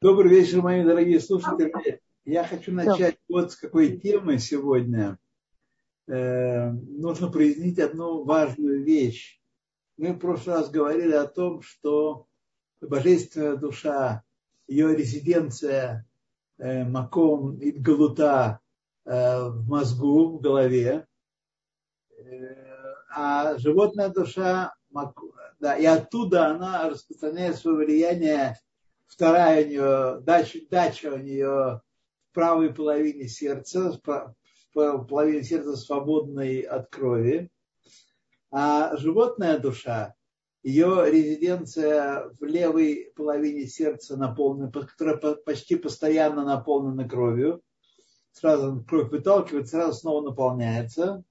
Добрый вечер, мои дорогие слушатели. Я хочу начать вот с какой темы сегодня. Э, нужно прояснить одну важную вещь. Мы в прошлый раз говорили о том, что божественная душа, ее резиденция э, Маком и Галута э, в мозгу, в голове, а животная душа, да, и оттуда она распространяет свое влияние вторая у нее, дача, дача у нее в правой половине сердца, в половине сердца свободной от крови, а животная душа, ее резиденция в левой половине сердца наполнена, которая почти постоянно наполнена кровью, сразу кровь выталкивает, сразу снова наполняется.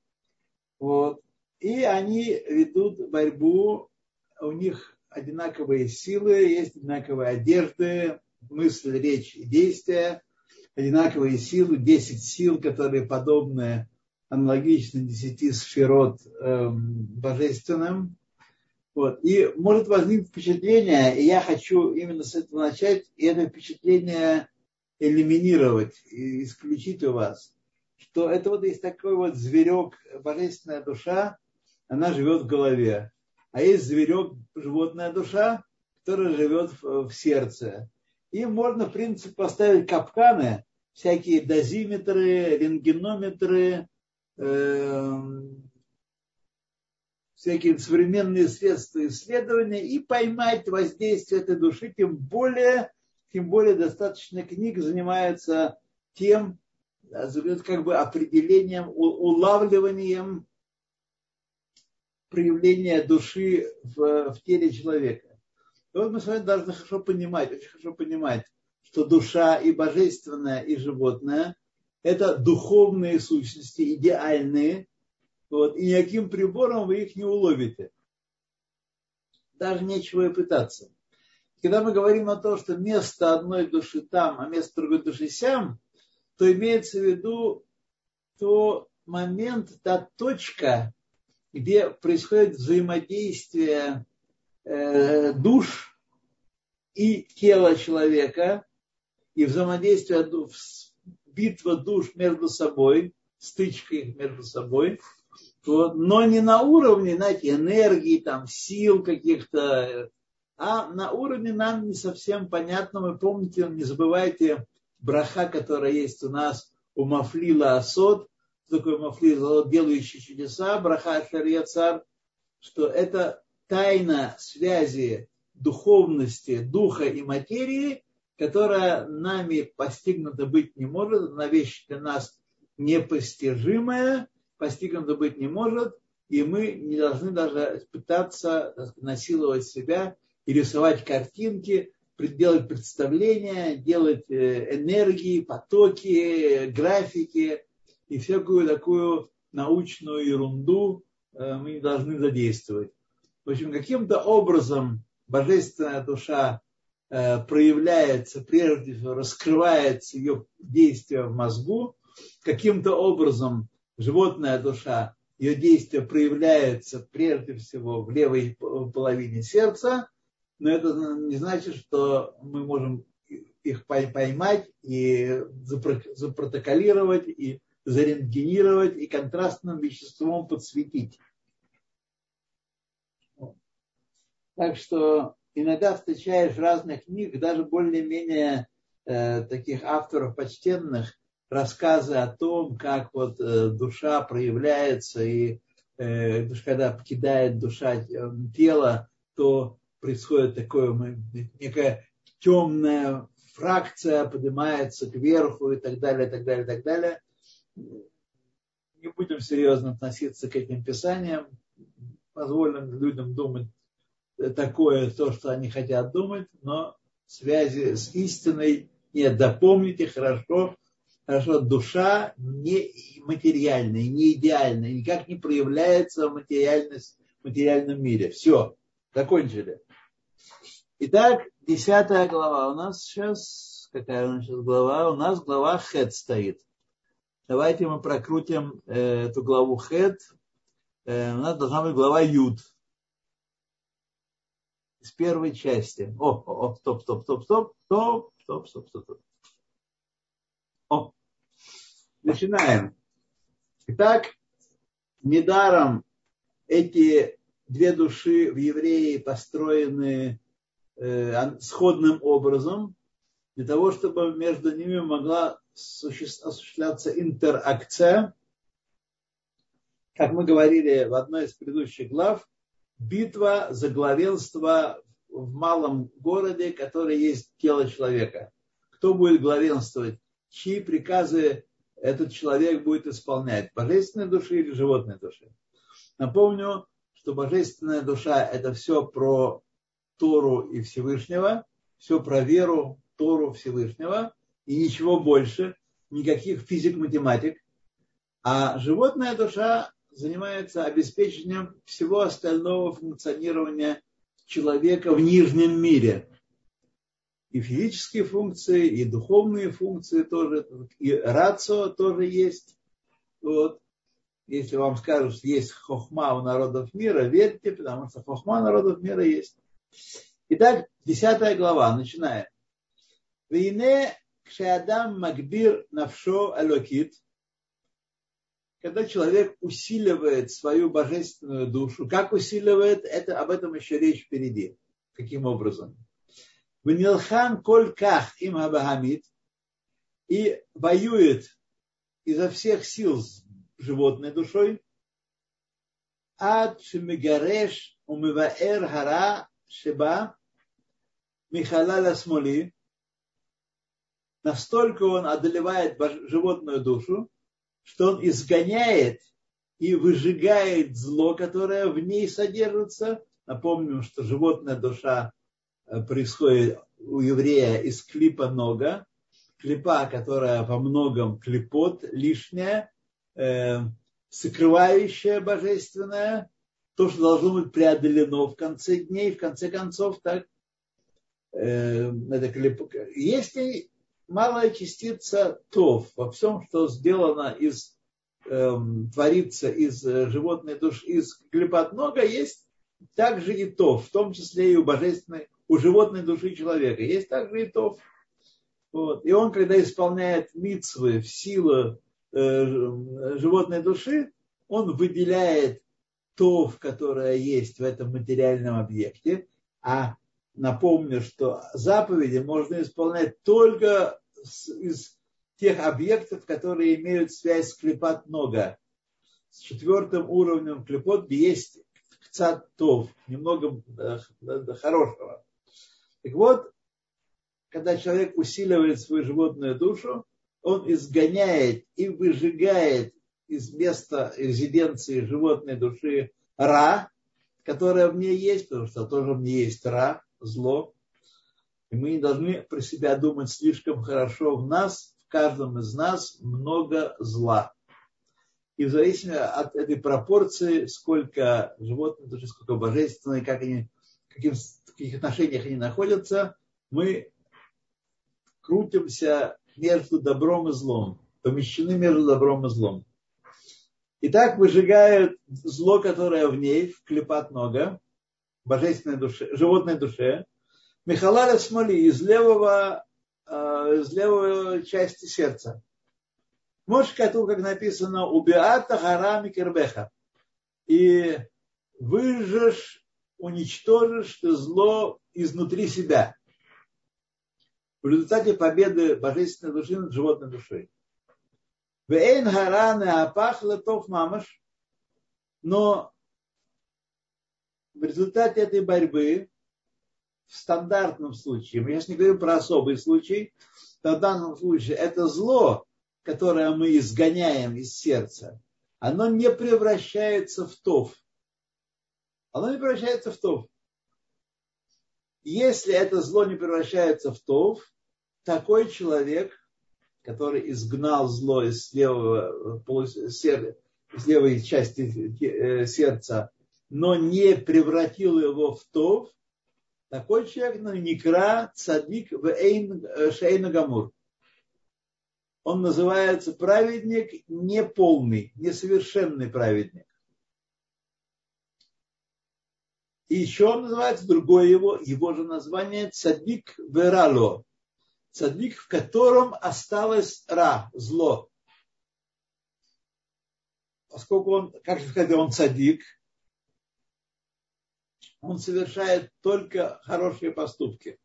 Вот. И они ведут борьбу, у них одинаковые силы, есть одинаковые одежды, мысль, речь и действия, одинаковые силы, 10 сил, которые подобны аналогично 10 сферот э, божественным. Вот. И может возникнуть впечатление, и я хочу именно с этого начать, и это впечатление элиминировать, исключить у вас, что это вот есть такой вот зверек, божественная душа, она живет в голове а есть зверек, животная душа, которая живет в, сердце. И можно, в принципе, поставить капканы, всякие дозиметры, рентгенометры, э, всякие современные средства исследования и поймать воздействие этой души, тем более, тем более достаточно книг занимаются тем, как бы определением, улавливанием проявление души в, в теле человека. И вот мы с вами должны хорошо понимать, очень хорошо понимать, что душа и божественная, и животное – это духовные сущности, идеальные, вот, и никаким прибором вы их не уловите. Даже нечего и пытаться. Когда мы говорим о том, что место одной души там, а место другой души сям, то имеется в виду то момент, та точка, где происходит взаимодействие э, душ и тела человека, и взаимодействие, битва душ между собой, стычка их между собой, вот, но не на уровне, знаете, энергии, там, сил каких-то, а на уровне нам не совсем понятно. Вы помните, не забывайте браха, которая есть у нас у Мафлила Асот, такой Мафлир, делающий чудеса, Браха Шарьяцар, что это тайна связи духовности, духа и материи, которая нами постигнута быть не может, она вещь для нас непостижимая, постигнута быть не может, и мы не должны даже пытаться насиловать себя и рисовать картинки, делать представления, делать э, энергии, потоки, графики, и всякую такую научную ерунду э, мы не должны задействовать. В общем, каким-то образом божественная душа э, проявляется, прежде всего раскрывается ее действие в мозгу, каким-то образом животная душа, ее действие проявляется прежде всего в левой половине сердца, но это не значит, что мы можем их поймать и запротоколировать и зарентгенировать и контрастным веществом подсветить. Так что иногда встречаешь разных книг, даже более-менее э, таких авторов почтенных, рассказы о том, как вот э, душа проявляется, и э, когда покидает душа э, тело, то происходит такое, некая темная фракция поднимается кверху и так далее, и так далее, и так далее не будем серьезно относиться к этим писаниям, позволим людям думать такое, то, что они хотят думать, но связи с истиной нет. Допомните хорошо, хорошо, душа не материальная, не идеальная, никак не проявляется в, материальность, в материальном мире. Все, закончили. Итак, десятая глава у нас сейчас. Какая у нас сейчас глава? У нас глава Хет стоит. Давайте мы прокрутим э, эту главу Хет. Э, у нас должна быть глава Юд. Из первой части. О, о, о, стоп, стоп, стоп, стоп, стоп, Стоп, стоп, стоп, стоп. О, начинаем. Итак, недаром эти две души в евреи построены э, сходным образом, для того, чтобы между ними могла осуществляться интеракция. Как мы говорили в одной из предыдущих глав, битва за главенство в малом городе, который есть тело человека. Кто будет главенствовать? Чьи приказы этот человек будет исполнять? Божественной души или животной души? Напомню, что божественная душа – это все про Тору и Всевышнего, все про веру, Тору Всевышнего и ничего больше, никаких физик-математик. А животная душа занимается обеспечением всего остального функционирования человека в нижнем мире. И физические функции, и духовные функции тоже, и рацио тоже есть. Вот. Если вам скажут, что есть хохма у народов мира, верьте, потому что хохма народов мира есть. Итак, десятая глава, начинаем. Вине кшеадам магбир навшо алокит – когда человек усиливает свою божественную душу, как усиливает, это, об этом еще речь впереди. Каким образом? В Нилхан Кольках им Абахамид и воюет изо всех сил с животной душой, ад шемигареш умиваэр гара шеба михалаля смоли, настолько он одолевает животную душу, что он изгоняет и выжигает зло, которое в ней содержится. Напомним, что животная душа э, происходит у еврея из клипа нога. Клипа, которая во многом клепот, лишняя, э, сокрывающая божественное, то, что должно быть преодолено в конце дней, в конце концов, так, э, это клип. Если малая частица тов во всем, что сделано из, эм, творится из э, животной души, из клепот много, есть также и тов, в том числе и у божественной, у животной души человека. Есть также и тов. Вот. И он, когда исполняет митцвы в силу э, животной души, он выделяет тов, которое есть в этом материальном объекте, а напомню, что заповеди можно исполнять только из тех объектов, которые имеют связь с клепат нога. С четвертым уровнем клепот есть кцатов, немного э, хорошего. Так вот, когда человек усиливает свою животную душу, он изгоняет и выжигает из места резиденции животной души ра, которая в ней есть, потому что тоже в ней есть ра, зло. И мы не должны про себя думать слишком хорошо. В нас, в каждом из нас много зла. И в зависимости от этой пропорции, сколько животных души, сколько божественных, как они, каким, в каких отношениях они находятся, мы крутимся между добром и злом, помещены между добром и злом. И так выжигают зло, которое в ней, в клепат нога, божественной душе, животной душе, Михалаля Смоли из левого, э, из левой части сердца. Можешь Кату, как написано, убиата харами кербеха. И выжжешь, уничтожишь ты зло изнутри себя. В результате победы божественной души над животной душой. Вейн хараны апах летов мамаш. Но в результате этой борьбы в стандартном случае, мы сейчас не говорим про особый случай, в данном случае это зло, которое мы изгоняем из сердца, оно не превращается в тов. Оно не превращается в тов. Если это зло не превращается в тов, такой человек, который изгнал зло из левого, из левой части э, сердца, но не превратил его в тов, такой человек ну, Никра Цадик э, Шейна Гамур. Он называется праведник неполный, несовершенный праведник. И еще он называется, другое его, его же название Цадик Верало. Цадик, в котором осталось ра, зло. Поскольку он, как же сказать, он цадик, он совершает только хорошие поступки.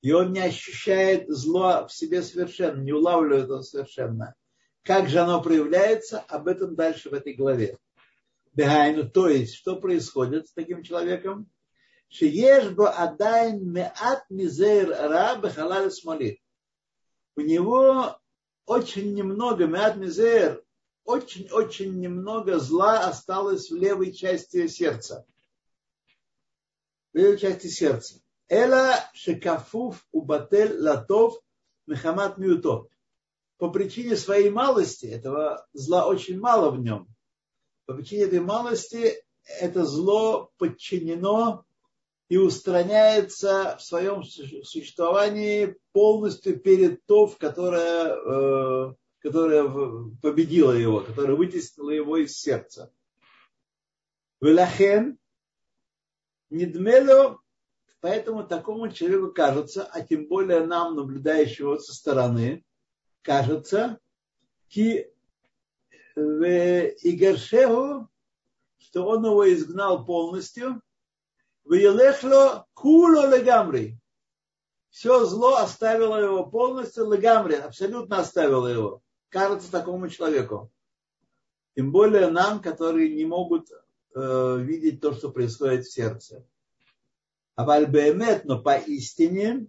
И он не ощущает зло в себе совершенно, не улавливает его совершенно. Как же оно проявляется, об этом дальше в этой главе. Бегайну, то есть, что происходит с таким человеком? Шиешбо адайн меат мизейр ра бехалаль смоли. У него очень немного, меат мизейр, очень-очень немного зла осталось в левой части сердца. В левой части сердца. Эла шекафуф убатель латов мехамат миуто. По причине своей малости, этого зла очень мало в нем, по причине этой малости это зло подчинено и устраняется в своем существовании полностью перед тов, которая, э, которая победила его, которая вытеснила его из сердца. Велахен недмело, поэтому такому человеку кажется, а тем более нам, наблюдающего со стороны, кажется, ки в Игаршеху, что он его изгнал полностью, в Елехло куло легамри. Все зло оставило его полностью легамри, абсолютно оставило его. Кажется такому человеку. Тем более нам, которые не могут э, видеть то, что происходит в сердце. А вальбеемет, но поистине,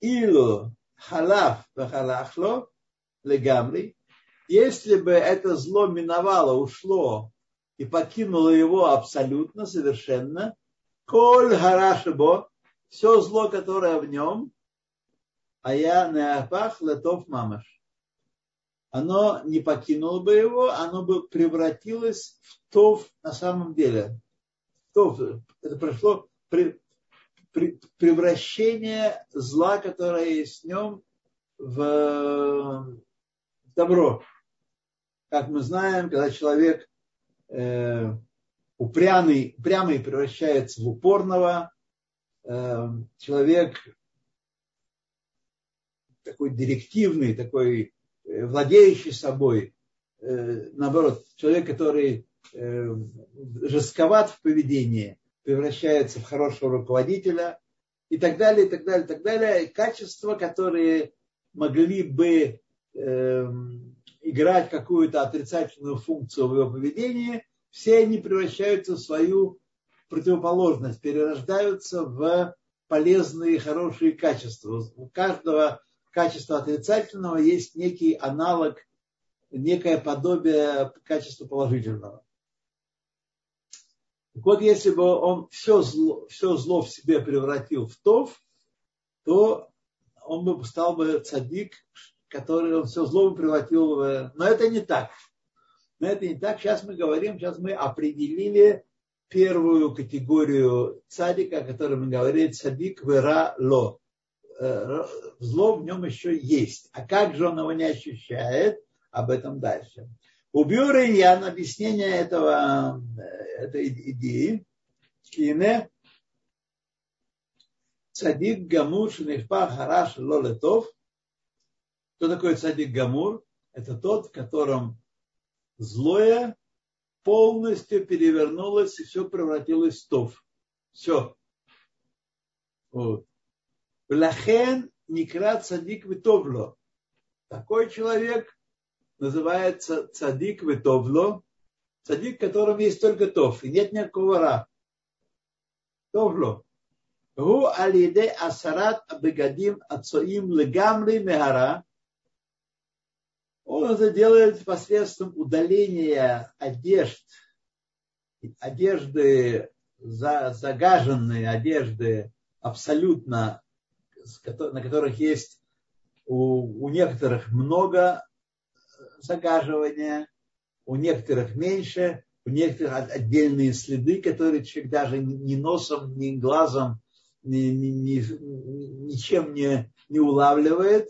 илу халаф халахло легамри, если бы это зло миновало, ушло и покинуло его абсолютно, совершенно, коль харашибо, все зло, которое в нем, а я неапах летов мамаш. Оно не покинуло бы его, оно бы превратилось в тов на самом деле. Тов, это прошло при, при, превращение зла, которое есть в нем, в добро как мы знаем, когда человек э, упрямый, упрямый превращается в упорного, э, человек такой директивный, такой владеющий собой, э, наоборот, человек, который э, жестковат в поведении, превращается в хорошего руководителя и так далее, и так далее, и так далее. И качества, которые могли бы э, играть какую-то отрицательную функцию в его поведении, все они превращаются в свою противоположность, перерождаются в полезные, хорошие качества. У каждого качества отрицательного есть некий аналог, некое подобие качества положительного. Так вот, если бы он все зло, все зло в себе превратил в тов, то он бы стал бы цадик, который он все зло превратил в... Но это не так. Но это не так. Сейчас мы говорим, сейчас мы определили первую категорию цадика, о которой мы говорили, цадик вера ло. Э, зло в нем еще есть. А как же он его не ощущает? Об этом дальше. У Бюриньян объяснение этого, э, этой идеи. Ине цадик гамур шнифпах хараш лолетов кто такой цадик Гамур? Это тот, в котором злое полностью перевернулось и все превратилось в тов. Все. Вот. Лахен никра цадик витовло. Такой человек называется цадик витовло. Цадик, в котором есть только тов. И нет никакого ра. Товло. Гу алиде асарат абегадим ацоим легамри мехара. Он это делает посредством удаления одежд, одежды, загаженные одежды, абсолютно, на которых есть у, у некоторых много загаживания, у некоторых меньше, у некоторых отдельные следы, которые человек даже ни носом, ни глазом, ни, ни, ни, ничем не, не улавливает,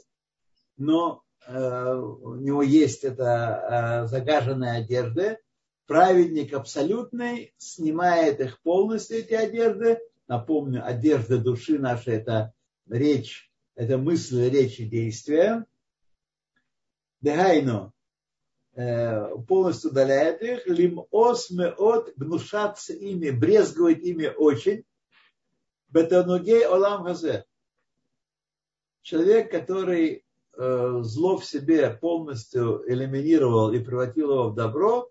но Э, у него есть эта э, загаженная одежда, праведник абсолютный снимает их полностью, эти одежды. Напомню, одежда души нашей – это речь, это мысль, речь и действие. Дехайну э, полностью удаляет их, лим ос от гнушаться ими, брезговать ими очень. Бетанугей олам хазе. Человек, который э, зло в себе полностью элиминировал и превратил его в добро,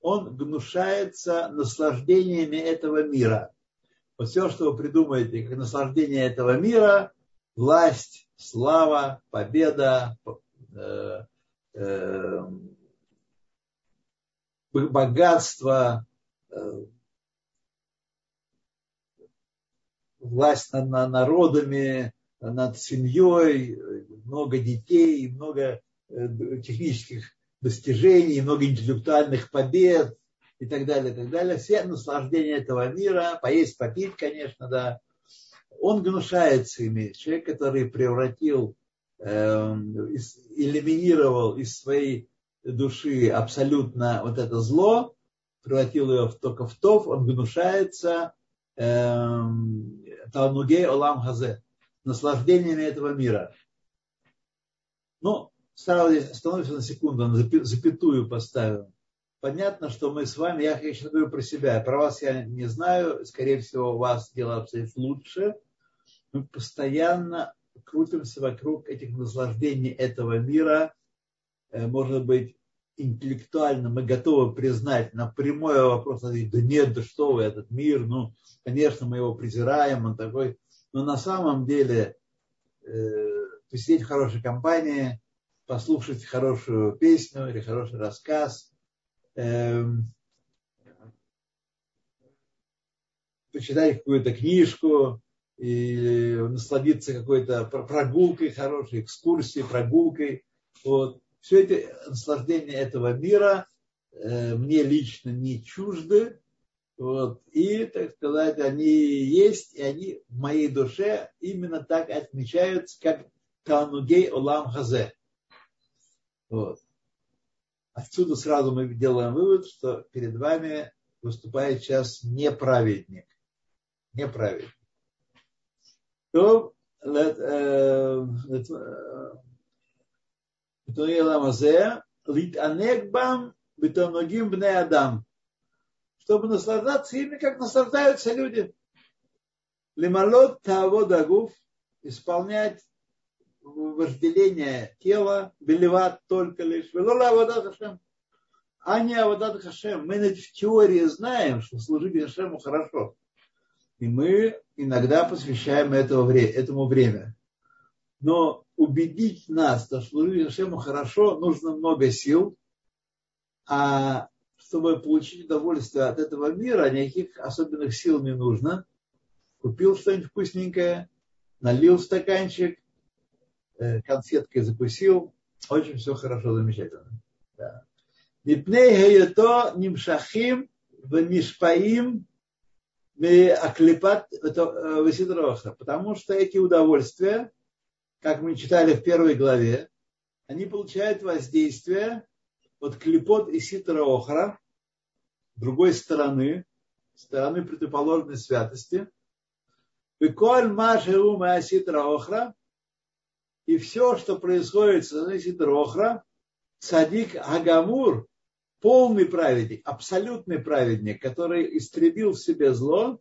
он гнушается наслаждениями этого мира. Вот все, что вы придумаете, как наслаждение этого мира, власть, слава, победа, э, э, богатство, э, власть над, над народами, над семьей, много детей, много технических достижений, много интеллектуальных побед и так далее, и так далее. Все наслаждения этого мира, поесть, попить, конечно, да. Он гнушается ими. Человек, который превратил, э, элиминировал из своей души абсолютно вот это зло, превратил ее только в тов, он гнушается эм, Талмугей Олам Хазе, наслаждениями этого мира. Ну, сразу здесь остановимся на секунду, запятую поставим. Понятно, что мы с вами, я сейчас говорю про себя, про вас я не знаю, скорее всего, у вас дела обстоят лучше. Мы постоянно крутимся вокруг этих наслаждений этого мира, Э, может быть, интеллектуально мы готовы признать на прямой вопрос, да нет, да что вы, этот мир, ну, конечно, мы его презираем, он такой, но на самом деле э, посидеть в хорошей компании, послушать хорошую песню или хороший рассказ, э, почитать какую-то книжку, или насладиться какой-то прогулкой хорошей, экскурсией, прогулкой. Вот все это наслаждение этого мира э, мне лично не чужды. Вот, и, так сказать, они есть, и они в моей душе именно так отмечаются, как Танугей Олам Хазе. Вот. Отсюда сразу мы делаем вывод, что перед вами выступает сейчас неправедник. Неправедник. То, э, чтобы наслаждаться ими, как наслаждаются люди. Лималот того дагуф, исполнять вожделение тела, белеват только лишь. Велола авадат Хашем. А не авадат Хашем. Мы в теории знаем, что служить Хашему хорошо. И мы иногда посвящаем этого, этому время. Но убедить нас, что служить Ашему хорошо, нужно много сил, а чтобы получить удовольствие от этого мира, никаких особенных сил не нужно. Купил что-нибудь вкусненькое, налил стаканчик, э, конфеткой закусил, очень все хорошо, замечательно. Да. Мипней нимшахим в мишпаим аклипат весидроха. Потому что эти удовольствия, как мы читали в первой главе, они получают воздействие от клепот и ситра охра, другой стороны, стороны противоположной святости. Виколь машеу ситра охра, и все, что происходит с ситра охра, садик агамур, полный праведник, абсолютный праведник, который истребил в себе зло,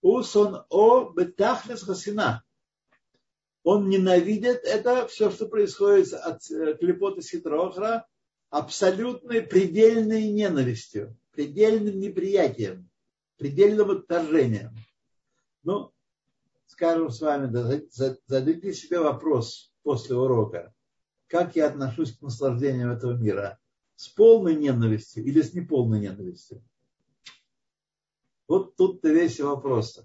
усон о бетахлес хасина, он ненавидит это, все, что происходит от э, клепота Ситрохра, абсолютной предельной ненавистью, предельным неприятием, предельным отторжением. Ну, скажем с вами, задайте себе вопрос после урока, как я отношусь к наслаждениям этого мира, с полной ненавистью или с неполной ненавистью. Вот тут-то весь вопрос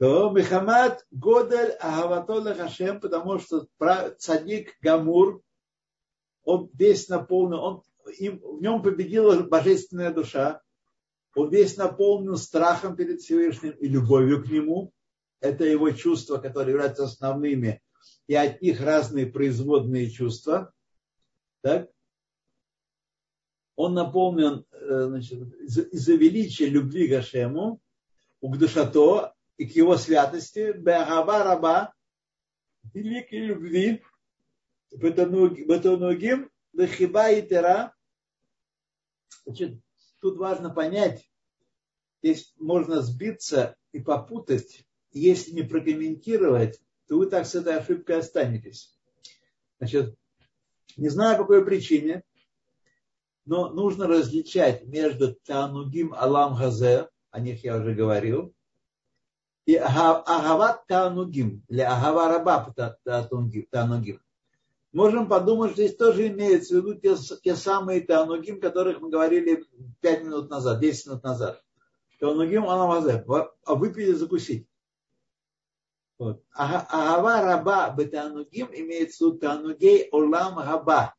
то Мехамад Годель Агаватола Хашем, потому что цадик Гамур, он весь наполнен, он, им, в нем победила божественная душа, он весь наполнен страхом перед Всевышним и любовью к нему. Это его чувства, которые являются основными, и от них разные производные чувства. Так? Он наполнен значит, из-за величия любви к Гашему, Угдушато, и к его святости, Беагава Раба, великой любви, Бетонугим, Бехиба и Тера. Значит, тут важно понять, здесь можно сбиться и попутать, если не прокомментировать, то вы так с этой ошибкой останетесь. Значит, не знаю по какой причине, но нужно различать между Танугим Алам Хазе, о них я уже говорил, и Агават Танугим, или Агава Раба Танугим. Можем подумать, что здесь тоже имеется в виду те, те самые Танугим, о которых мы говорили 5 минут назад, 10 минут назад. Танугим Алам Хазе, а выпили закусить. Вот. Агава раба бетанугим имеется в виду танугей олам габа.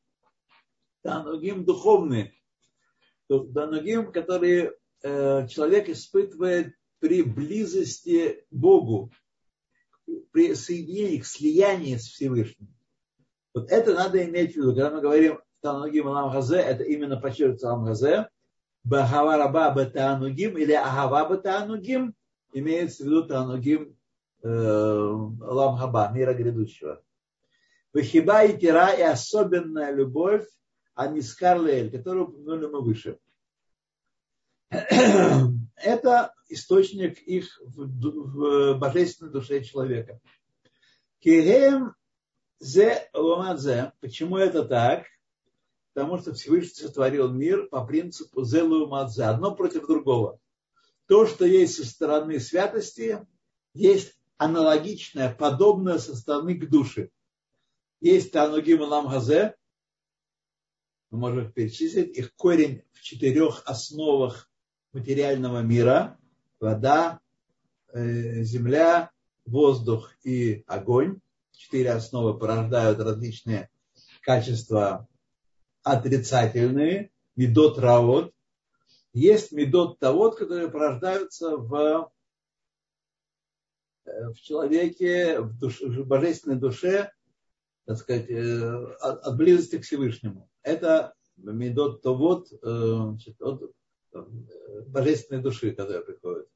Танугим духовные. Танугим, которые э, человек испытывает при близости к Богу, при соединении, к слиянии с Всевышним. Вот это надо иметь в виду. Когда мы говорим Танугим Алам Хазе, это именно подчеркивается Алам Хазе. Бахава раба бетанугим или Агава бетанугим имеется в виду Танугим Лам Хаба, мира грядущего. Вахиба и тира и особенная любовь, а не скарлель, которую упомянули мы выше. Это источник их в, в божественной душе человека. Кирем зе ломадзе. Почему это так? Потому что Всевышний сотворил мир по принципу зе ломадзе. Одно против другого. То, что есть со стороны святости, есть аналогичное, подобное со стороны к душе. Есть Танугим Лам Хазе, мы можем перечислить, их корень в четырех основах материального мира. Вода, э, земля, воздух и огонь. Четыре основы порождают различные качества отрицательные, медот раот. Есть медот тавод, которые порождаются в в человеке, в, душе, в божественной душе, так сказать, э, от, от близости к Всевышнему. Это медот то вот э, от э, божественной души, которая приходит.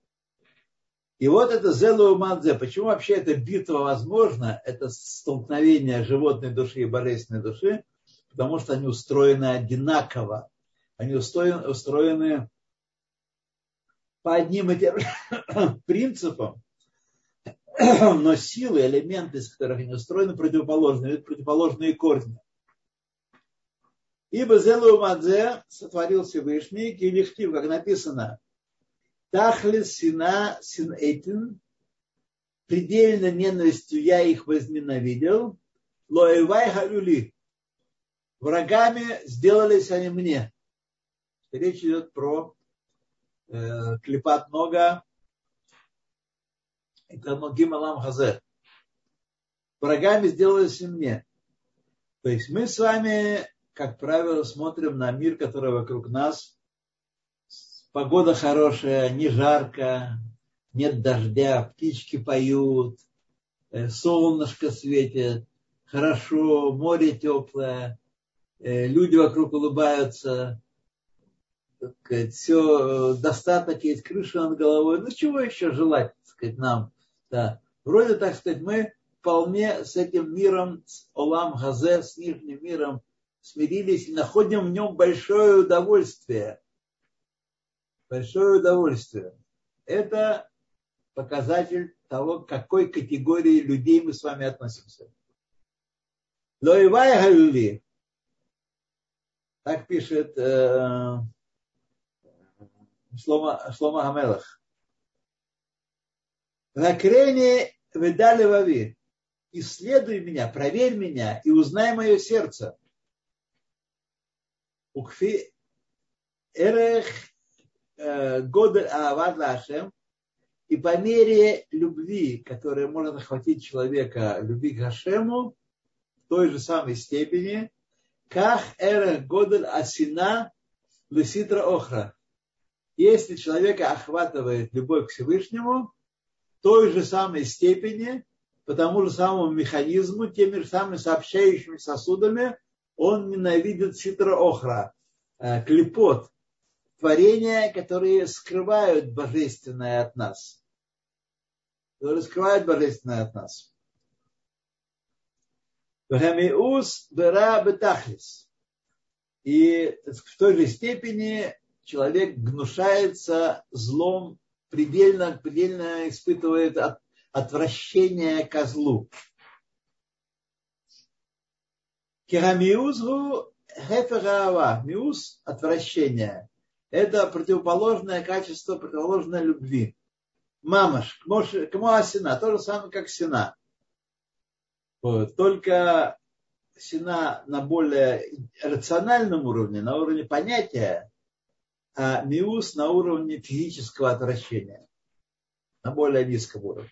И вот это зелу мадзе. Почему вообще эта битва возможна? Это столкновение животной души и божественной души, потому что они устроены одинаково. Они устроены, устроены по одним и тем принципам, но силы, элементы, из которых они устроены, противоположные, противоположные корни. Ибо Зелу Мадзе сотворил Всевышний, Килихтив, как написано, Тахлис сина син этин, предельно ненавистью я их возненавидел, лоевай халюли, врагами сделались они мне. Речь идет про э, клепат нога, это Ногим Алам Хазе. Врагами сделались и мне. То есть мы с вами, как правило, смотрим на мир, который вокруг нас. Погода хорошая, не жарко, нет дождя, птички поют, э, солнышко светит, хорошо, море теплое, э, люди вокруг улыбаются, все э, достаток есть, крыша над головой. Ну чего еще желать, так сказать, нам? Да. Вроде, так сказать, мы вполне с этим миром, с Олам Газе, с нижним миром смирились и находим в нем большое удовольствие. Большое удовольствие. Это показатель того, к какой категории людей мы с вами относимся. Лоевай Галюли, так пишет э, Шлома, Шлома Хамелах. Вакрене ведали вави. Исследуй меня, проверь меня и узнай мое сердце. Укфи эрех э, годы Авад Лашем. И по мере любви, которая может охватить человека, любви к Хашему, в той же самой степени, как эрех годель асина леситра охра. Если человека охватывает любовь к Всевышнему, той же самой степени, по тому же самому механизму, теми же самыми сообщающими сосудами, он ненавидит ситра охра, э, клепот, творения, которые скрывают божественное от нас. который скрывает божественное от нас. Вахамиус бера бетахлис. И в той же степени человек гнушается злом, предельно, предельно испытывает от, отвращение ко злу. Керамиузгу хеферава. Миуз – отвращение. Это противоположное качество, противоположное любви. Мамаш, кому асина, то же самое, как сина. Только сина на более рациональном уровне, на уровне понятия, а миус на уровне физического отвращения, на более низком уровне.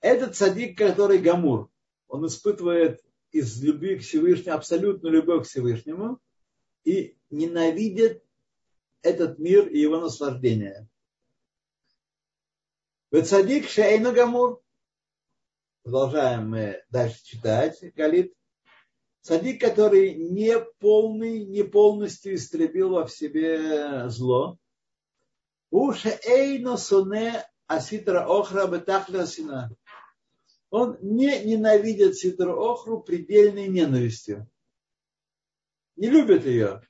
Этот садик, который Гамур, он испытывает из любви к Всевышнему, абсолютную любовь к Всевышнему и ненавидит этот мир и его наслаждение. Садик Шейну Гамур, Продолжаем мы дальше читать. Галит. Садик, который не полный, не полностью истребил во в себе зло. Уша эйно соне аситра охра бетахля сина. Он не ненавидит ситра охру предельной ненавистью. Не любит ее,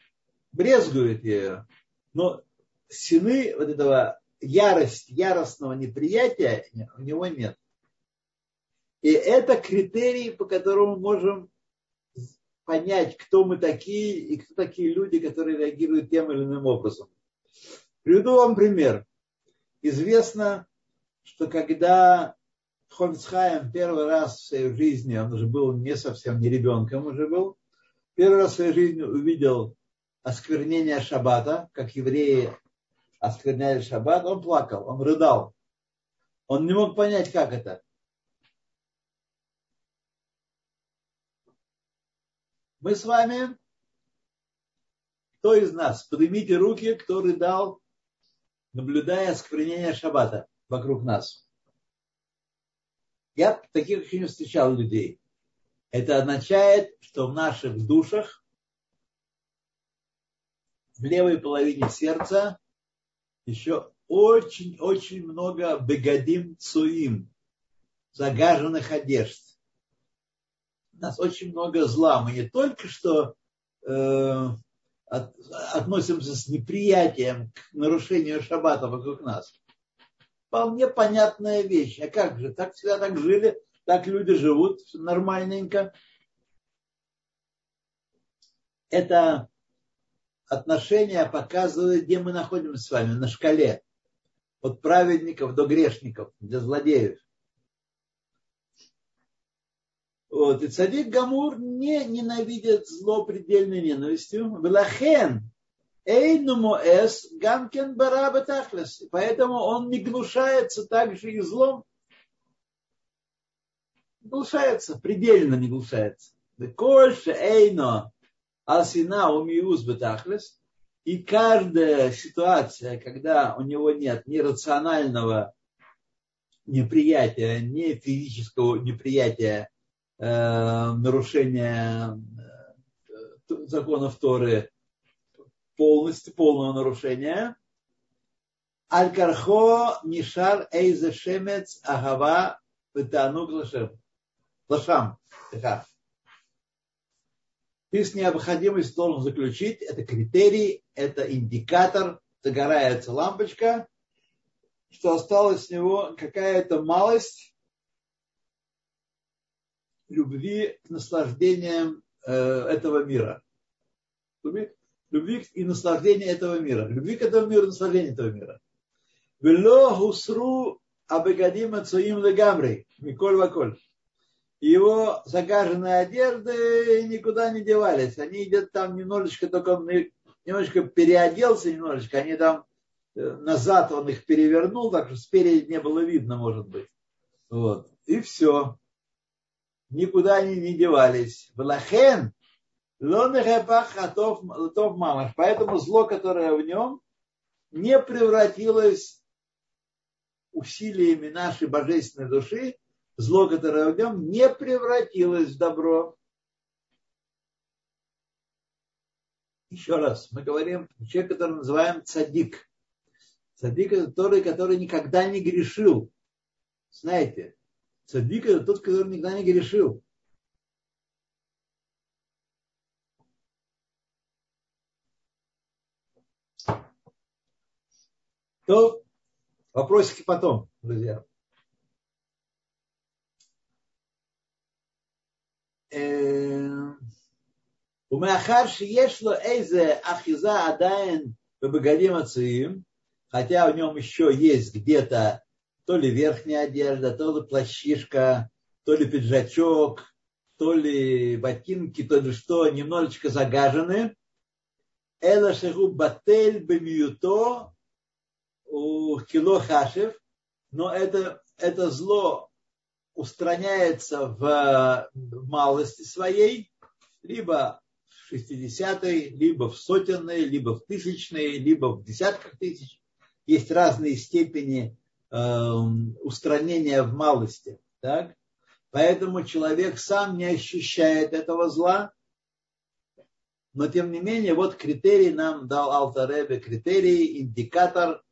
брезгует ее. Но сины вот этого ярость, яростного неприятия у него нет. И это критерий, по которому можем понять, кто мы такие и кто такие люди, которые реагируют тем или иным образом. Приведу вам пример. Известно, что когда Хольцхайм первый раз в своей жизни, он уже был не совсем не ребенком, уже был, первый раз в своей жизни увидел осквернение шаббата, как евреи оскверняли шаббат, он плакал, он рыдал. Он не мог понять, как это. Мы с вами, кто из нас, поднимите руки, кто рыдал, наблюдая осквернение шаббата вокруг нас. Я таких еще не встречал людей. Это означает, что в наших душах, в левой половине сердца, еще очень-очень много бегадим цуим, загаженных одежд нас очень много зла. Мы не только что э, от, относимся с неприятием к нарушению шаббата вокруг нас. Вполне понятная вещь. А как же? Так всегда так жили, так люди живут нормальненько. Это отношение показывает, где мы находимся с вами, на шкале. От праведников до грешников, до злодеев. Вот. И цадик Гамур не ненавидит зло предельной ненавистью. Велахен Эйнуму эс гамкен бараба тахлес. Поэтому он не гнушается также и злом. Глушается, предельно не глушается. Кольше эйно асина умиус бетахлес. И каждая ситуация, когда у него нет ни рационального неприятия, ни физического неприятия нарушение э, законов Торы полностью, полного нарушения. Аль-Кархо Нишар Эйзе Шемец Агава Петанук. Лашам. Ты с необходимостью должен заключить, это критерий, это индикатор, загорается лампочка, что осталось с него какая-то малость любви к наслаждениям э, этого мира. Любви, и наслаждения этого мира. Любви к этому миру, наслаждения этого мира. Вело гусру абегадим ацуим легамри. Миколь ваколь. Его загаженные одежды никуда не девались. Они идут там немножечко, только он немножечко переоделся немножечко. Они там э, назад он их перевернул, так что спереди не было видно, может быть. Вот. И все никуда они не девались. Влахен, лотов мамаш. Поэтому зло, которое в нем, не превратилось усилиями нашей божественной души, зло, которое в нем, не превратилось в добро. Еще раз, мы говорим, человек, который называем цадик. Цадик который, который никогда не грешил. Знаете, цадик это тот, который никогда не грешил. То вопросики потом, друзья. ומאחר שיש לו איזה אחיזה עדיין בבגדים הצעירים, хотя у нем еще есть где-то то ли верхняя одежда, то ли плащишка, то ли пиджачок, то ли ботинки, то ли что, немножечко загажены. Эла шеху батель бемиюто у кило хашев, но это, это зло устраняется в, малости своей, либо в 60-й, либо в сотенной, либо в тысячной, либо в десятках тысяч. Есть разные степени устранения в малости. Так? Поэтому человек сам не ощущает этого зла, но тем не менее, вот критерий нам дал Алтаребе, критерий, индикатор,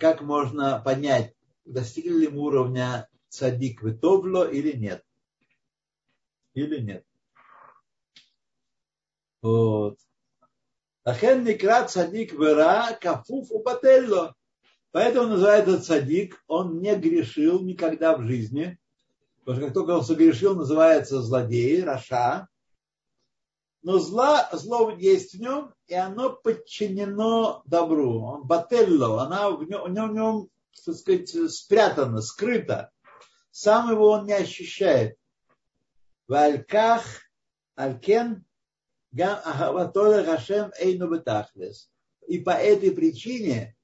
как можно понять, достигли ли мы уровня цадик витовло или нет. Или нет. Вот. Ахен цадик вера кафуф упателло. Поэтому называется цадик. Он не грешил никогда в жизни. Потому что как только он согрешил, называется злодей, раша. Но зла, зло есть в нем, и оно подчинено добру. Он бателло, она в нем, в нем, в нем так сказать, спрятано, скрыто сам его он не ощущает. Вальках Алькен Гам Ахаватола Хашем Эйну Бетахлес. И по этой причине,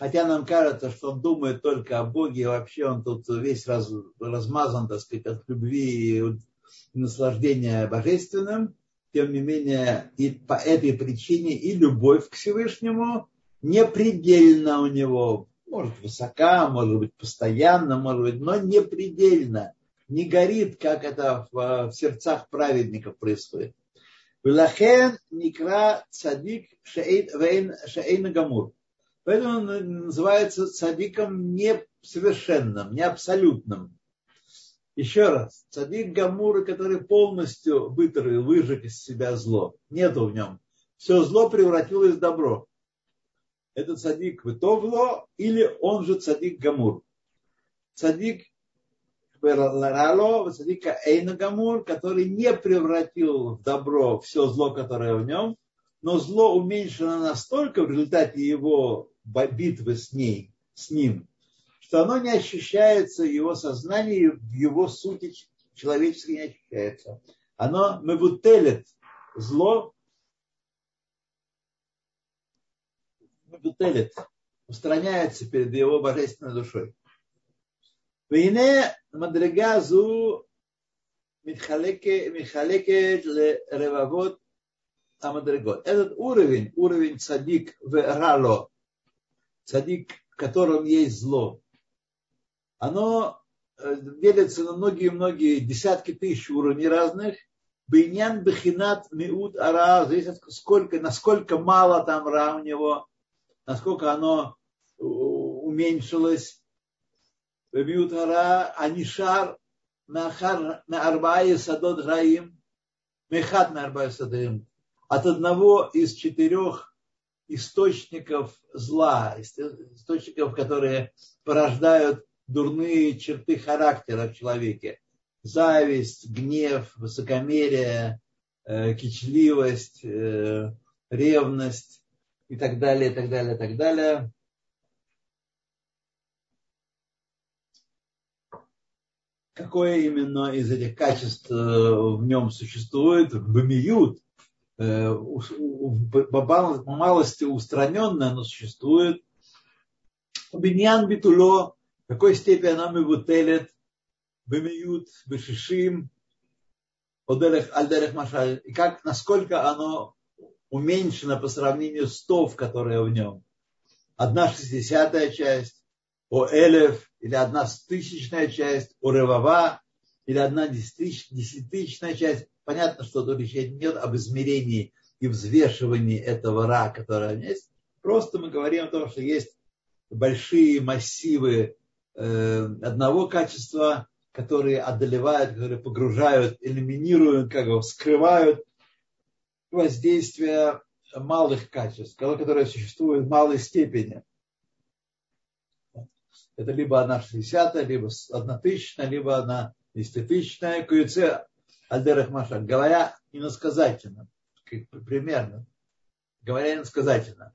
хотя нам кажется, что он думает только о Боге, вообще он тут весь раз, размазан, так сказать, от любви и наслаждения божественным, тем не менее, и по этой причине и любовь к Всевышнему непредельна у него может высока, может быть постоянно, может быть, но не предельно, не горит, как это в, в сердцах праведников происходит. Вилахен никра цадик шаэйн гамур. Поэтому он называется цадиком не совершенным, не абсолютным. Еще раз, цадик Гамур, который полностью вытравил, выжег из себя зло. Нету в нем. Все зло превратилось в добро это цадик Ветовло или он же цадик Гамур. Цадик Рало, цадика Эйна Гамур, который не превратил в добро все зло, которое в нем, но зло уменьшено настолько в результате его битвы с, ней, с ним, что оно не ощущается в его сознании, в его сути человеческой не ощущается. Оно мебутелет, зло мебутелет, устраняется перед его божественной душой. Вине мадригазу михалеке ле ревавот там, Амадрегот. Этот уровень, уровень цадик в рало, цадик, в котором есть зло, оно э, делится на многие-многие десятки тысяч уровней разных. Бейнян бехинат миут ара, зависит сколько, насколько мало там ра у него, насколько оно э, уменьшилось. Миут ара, анишар, нахар, на арбае садот раим, мехат на арбае садот от одного из четырех источников зла, источников, которые порождают дурные черты характера в человеке. Зависть, гнев, высокомерие, э, кичливость, э, ревность, и так далее, и так далее, и так далее. Какое именно из этих качеств э, в нем существует? Бамиют, э, по малости устраненное, но существует. Биньян битуло, в какой степени оно мивутелет, бамиют, бешишим, одерех, альдерех машаль, и как, насколько оно уменьшена по сравнению с тов, которые в нем. Одна шестидесятая часть, о элев, или одна тысячная часть, о ревава, или одна десятитысячная часть. Понятно, что тут речь идет об измерении и взвешивании этого ра, которое есть. Просто мы говорим о том, что есть большие массивы э, одного качества, которые одолевают, которые погружают, элиминируют, как бы скрывают воздействие малых качеств, которые существуют в малой степени. Это либо одна шестидесятая, либо одна тысячная, либо одна десятитысячная. Куюце Альдерах Маша. Говоря иносказательно, примерно, говоря иносказательно.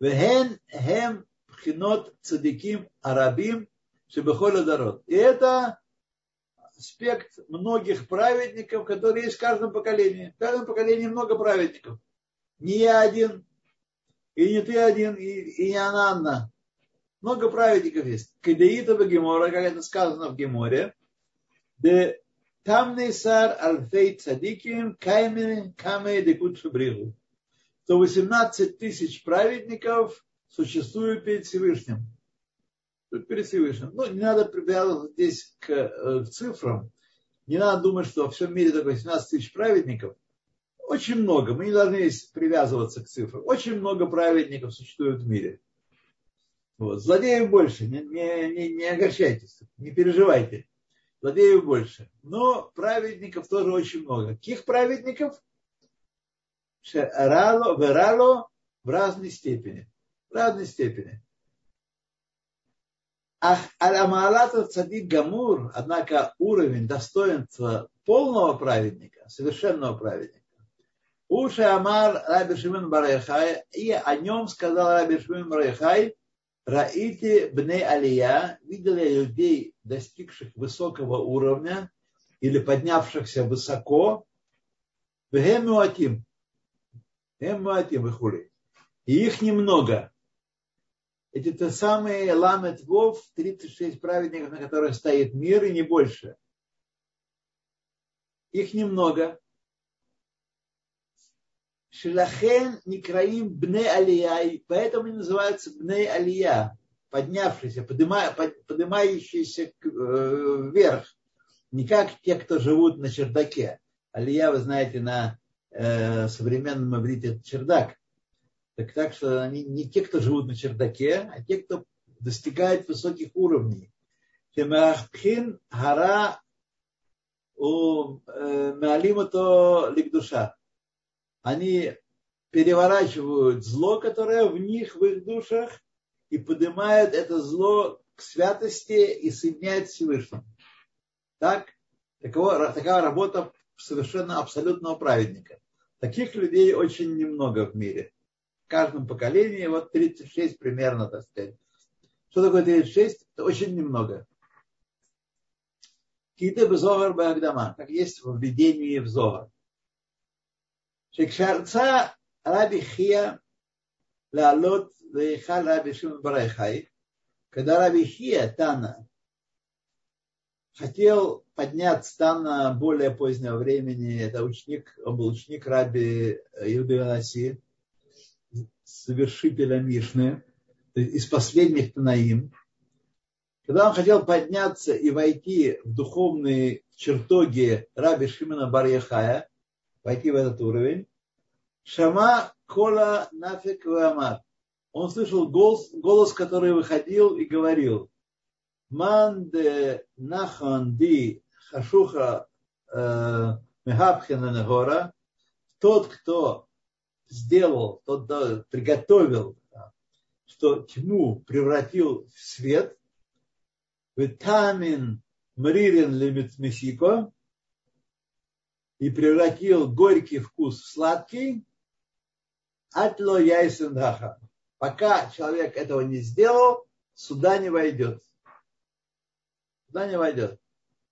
Вехен хем пхинот цадиким арабим шебехоля дород. И это аспект многих праведников, которые есть в каждом поколении. В каждом поколении много праведников. Не я один, и не ты один, и, и не она одна. Много праведников есть. Кедеита Гемора, как это сказано в Геморе, де тамный сар альфей цадиким каймен камей декут шабригу. То 18 тысяч праведников существуют перед Всевышним перед Всевышним. Ну, не надо привязываться здесь к, э, к цифрам. Не надо думать, что во всем мире только 18 тысяч праведников. Очень много. Мы не должны привязываться к цифрам. Очень много праведников существует в мире. Вот. Злодеев больше. Не, не, не, не огорчайтесь. Не переживайте. Злодеев больше. Но праведников тоже очень много. Каких праведников? Рало, верало в разной степени. В разной степени. על המעלת צדיק גמור, однако уровень достоинства полного праведника, совершенного праведника. הוא שאמר רבי שמעון בר יוחאי, и о нем сказал Раби Шимон Барайхай, ראיתי בני עליה, видели людей, достигших высокого уровня или поднявшихся высоко, Вегемуатим, Гемуатим, Вихули. И их немного. Эти то самые ламет вов, 36 праведников, на которых стоит мир, и не больше. Их немного. Шилахен Никраим Бне Алия, поэтому они называются Бне Алия, поднявшиеся, поднимающиеся э, вверх. Не как те, кто живут на чердаке. Алия, вы знаете, на э, современном иврите это чердак. Так, так что они не те, кто живут на чердаке, а те, кто достигает высоких уровней. Темахпхин гара у э, Меалимото ликдуша. Они переворачивают зло, которое в них, в их душах, и поднимают это зло к святости и соединяют с. Так? Такова, такая работа совершенно абсолютного праведника. Таких людей очень немного в мире в каждом поколении, вот 36 примерно, так сказать. Что такое 36? Это очень немного. Киты бы Зогар Багдама, как есть в введении в Зогар. Шекшарца Раби Хия Лалот Вейхал Раби Шимон Барайхай, когда Раби Хия Тана хотел подняться Тана более позднего времени, это ученик, он был ученик Раби Юды Анаси, совершителя Мишны, из последних Танаим, когда он хотел подняться и войти в духовные чертоги Раби Шимона Барьяхая, войти в этот уровень, Шама Кола Нафик Вамат. Он слышал голос, голос, который выходил и говорил, Манде Нахан Ди Хашуха э, Мехабхина Нагора, тот, кто сделал, тот да, приготовил, что тьму превратил в свет, витамин мририн лимит месико, и превратил горький вкус в сладкий, атло яйсен Пока человек этого не сделал, сюда не войдет. Сюда не войдет.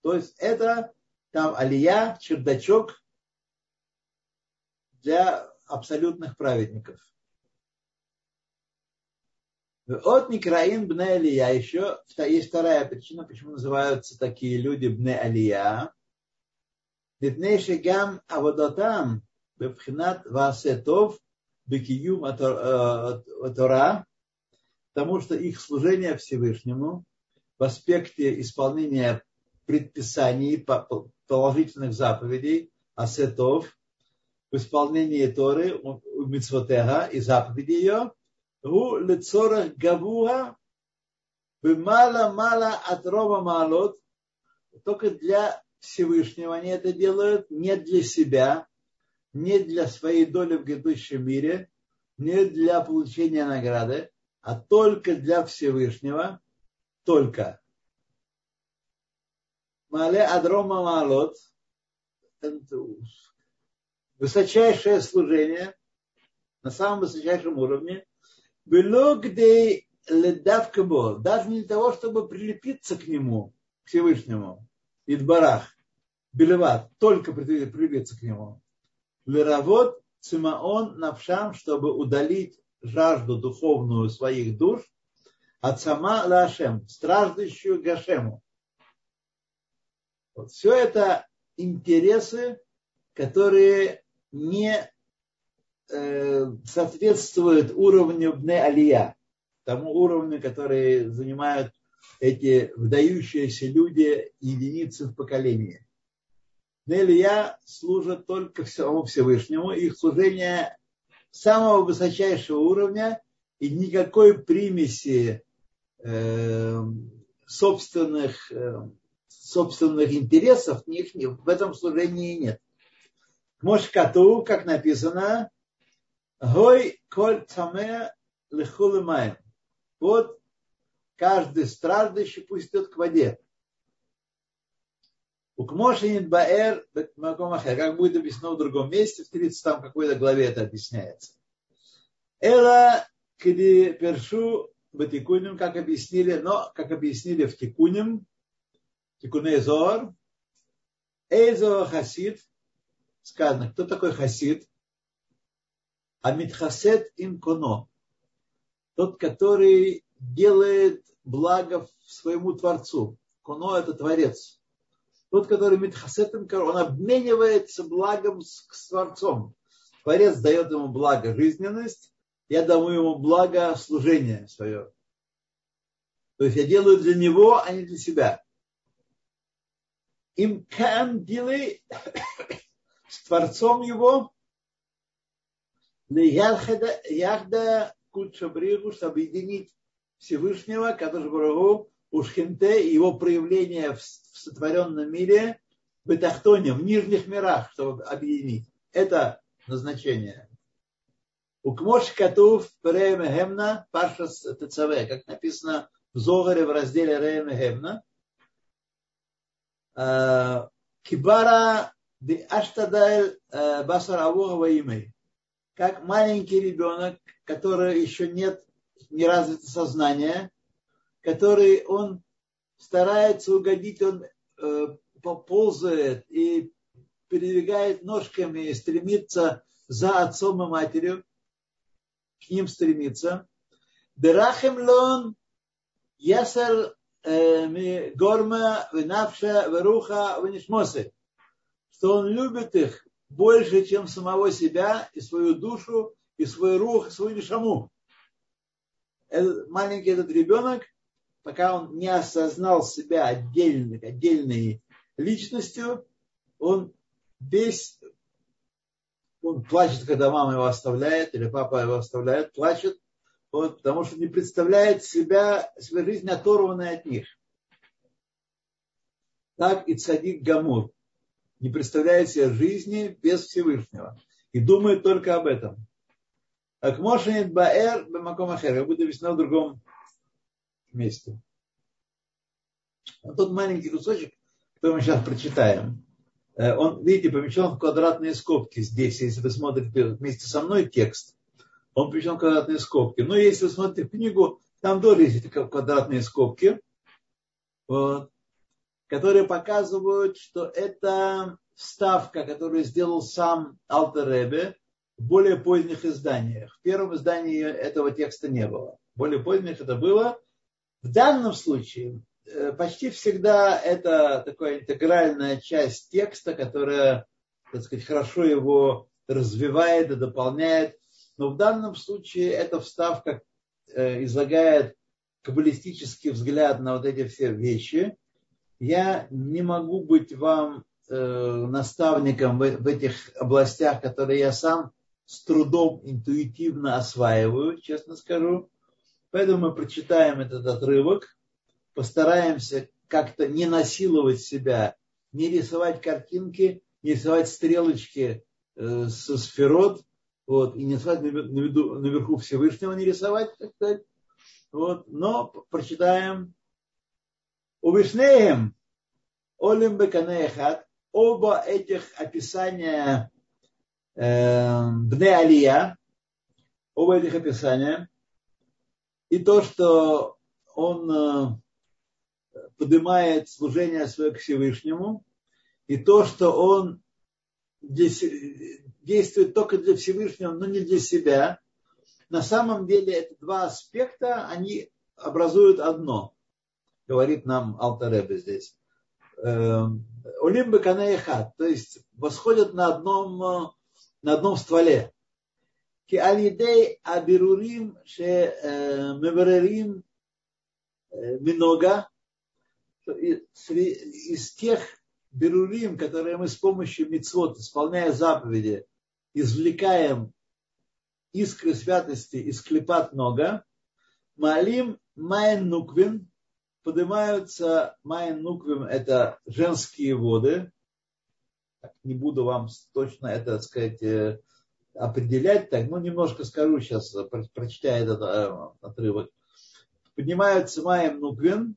То есть это там алия, чердачок для абсолютных праведников. От Никраин Бне Алия. Еще есть вторая причина, почему называются такие люди Бне Алия. Мипнейши гам аводотам бепхинат васетов бекиюм э, Тора, потому что их служение Всевышнему в аспекте исполнения предписаний, положительных заповедей, асетов, в исполнении Торы, митцвотега и заповеди ее, у лицорах гавуа мало-мало от Рома Малот, только для Всевышнего они это делают, не для себя, не для своей доли в грядущем мире, не для получения награды, а только для Всевышнего, только. Мале Адрома Малот, высочайшее служение на самом высочайшем уровне, было где ледавкабо, даже не для того, чтобы прилепиться к нему, к Всевышнему, Идбарах, Белеват, только прилепиться к нему. Леравод Цимаон Навшам, чтобы удалить жажду духовную своих душ от сама Лашем, страждущую Гашему. Вот. Все это интересы, которые не э, соответствуют уровню Бне Алия, тому уровню, который занимают эти выдающиеся люди, единицы в поколении. Нелия служат только самому Всевышнему, их служение самого высочайшего уровня и никакой примеси э, собственных, э, собственных интересов них в этом служении нет. Мошкату, как написано, Гой коль цаме лихулымаем. Вот каждый страждущий пусть идет к воде. У Кмошинит Баэр как будет объяснено в другом месте, в 30 там какой-то главе это объясняется. Эла кеди першу батикуним, как объяснили, но как объяснили в Тикуним, Тикуне Зор, Эйзо Хасид, сказано, кто такой Хасид? Амитхасет инконо, тот, который делает благо своему Творцу. Коно – это Творец. Тот, который Митхасетом, он обменивается благом с, с Творцом. Творец дает ему благо жизненность, я даю ему благо служение свое. То есть я делаю для него, а не для себя. Им кам делай с Творцом его, Яхда Кудшабригу, чтобы объединить Всевышнего, который Барагу, Ушхенте и его проявление в сотворенном мире, в Бетахтоне, в нижних мирах, чтобы объединить. Это назначение. У Кмош Катув Гемна Паршас ТЦВ, как написано в Зогаре в разделе Реме Гемна. Э, Кибара Ди Аштадайль э, Басар Авуга имей как маленький ребенок, который еще нет не развито сознание, который он старается угодить, он э, ползает и передвигает ножками и стремится за отцом и матерью, к ним стремится. Берахем лон ясер э, горма венавша веруха венишмосы, что он любит их больше, чем самого себя и свою душу, и свой рух, и свою нишаму. Этот, маленький этот ребенок, пока он не осознал себя отдельной, отдельной личностью, он весь, он плачет, когда мама его оставляет, или папа его оставляет, плачет, вот, потому что не представляет себя, свою жизнь оторванной от них. Так и цадик Гамур не представляет себе жизни без Всевышнего и думает только об этом. Как Мошенит Баэр Бамакомахер, как будто объяснено в другом месте. Вот тот маленький кусочек, который мы сейчас прочитаем, э, он, видите, помещен в квадратные скобки здесь, если вы смотрите вместе со мной текст, он помещен в квадратные скобки. Но если вы смотрите книгу, там тоже есть квадратные скобки. Вот которые показывают, что это вставка, которую сделал сам Алтеребе в более поздних изданиях. В первом издании этого текста не было. Более поздних это было. В данном случае э, почти всегда это такая интегральная часть текста, которая, так сказать, хорошо его развивает и дополняет. Но в данном случае эта вставка э, излагает каббалистический взгляд на вот эти все вещи – я не могу быть вам э, наставником в этих областях, которые я сам с трудом интуитивно осваиваю, честно скажу. Поэтому мы прочитаем этот отрывок постараемся как-то не насиловать себя, не рисовать картинки, не рисовать стрелочки э, со сферот, вот, и не рисовать на, наверху Всевышнего, не рисовать, так сказать. Вот, но прочитаем Увишнеем Олим Беканеехат, оба этих описания Бне Алия, оба этих описания, и то, что он э, поднимает служение свое к Всевышнему, и то, что он действует только для Всевышнего, но не для себя. На самом деле это два аспекта, они образуют одно, говорит нам Алтаребе здесь. Эм, Олим Беканеехат, то есть восходят на одном, на одном стволе. כי על ידי הבירורים ש э, מבררים э, מנוגה из тех בירורים, которые мы с помощью מצוות, исполняя заповеди, извлекаем искры святости из קליפת נוגה, מעלים מיין נוקבין, поднимаются מיין נוקבין, это женские воды, не буду вам точно это, так сказать, э, определять так, но немножко скажу сейчас, прочитая этот э, отрывок. Поднимаются Майем Нуквин.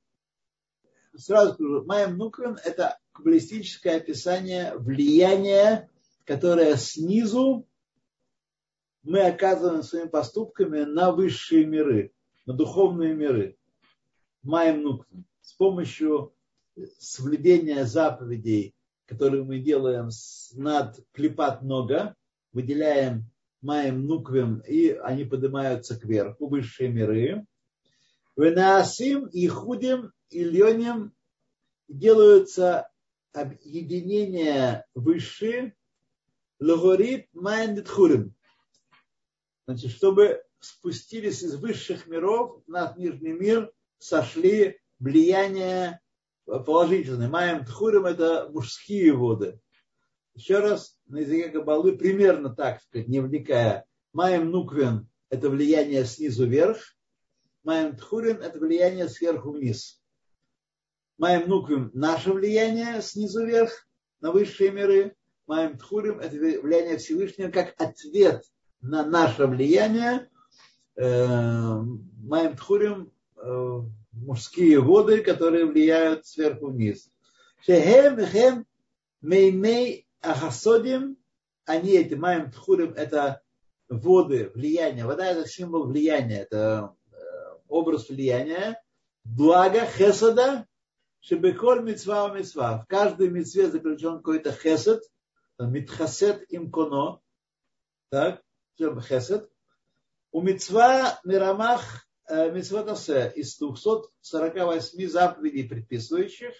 Сразу скажу, Майем Нуквин – это каббалистическое описание влияния, которое снизу мы оказываем своими поступками на высшие миры, на духовные миры. Майем Нуквин. С помощью соблюдения заповедей, которые мы делаем над клепат нога, выделяем маем нуквим, и они поднимаются кверху, высшие миры. Венаасим и худим и ленем делаются объединения высшие, логорит майндетхурим. Значит, чтобы спустились из высших миров на нижний мир, сошли влияния положительные. Маем тхурим это мужские воды. Еще раз, на языке Кабалы примерно так сказать, не вникая. Маем нуквин – это влияние снизу вверх. Маем тхурин – это влияние сверху вниз. Маем нуквим – наше влияние снизу вверх на высшие миры. Маем тхурим – это влияние Всевышнего как ответ на наше влияние. Э, маем тхурим э, – мужские воды, которые влияют сверху вниз. Шехем хем меймей Ахасодим, они эти маем тхурим, это воды, влияние. Вода это символ влияния, это э, образ влияния. Благо, хесада, шебеколь мецва у мецва. В каждой мецве заключен какой-то хесед, митхасет им коно. Так, хесед. У мецва мирамах э, мецватасе из 248 заповедей предписывающих.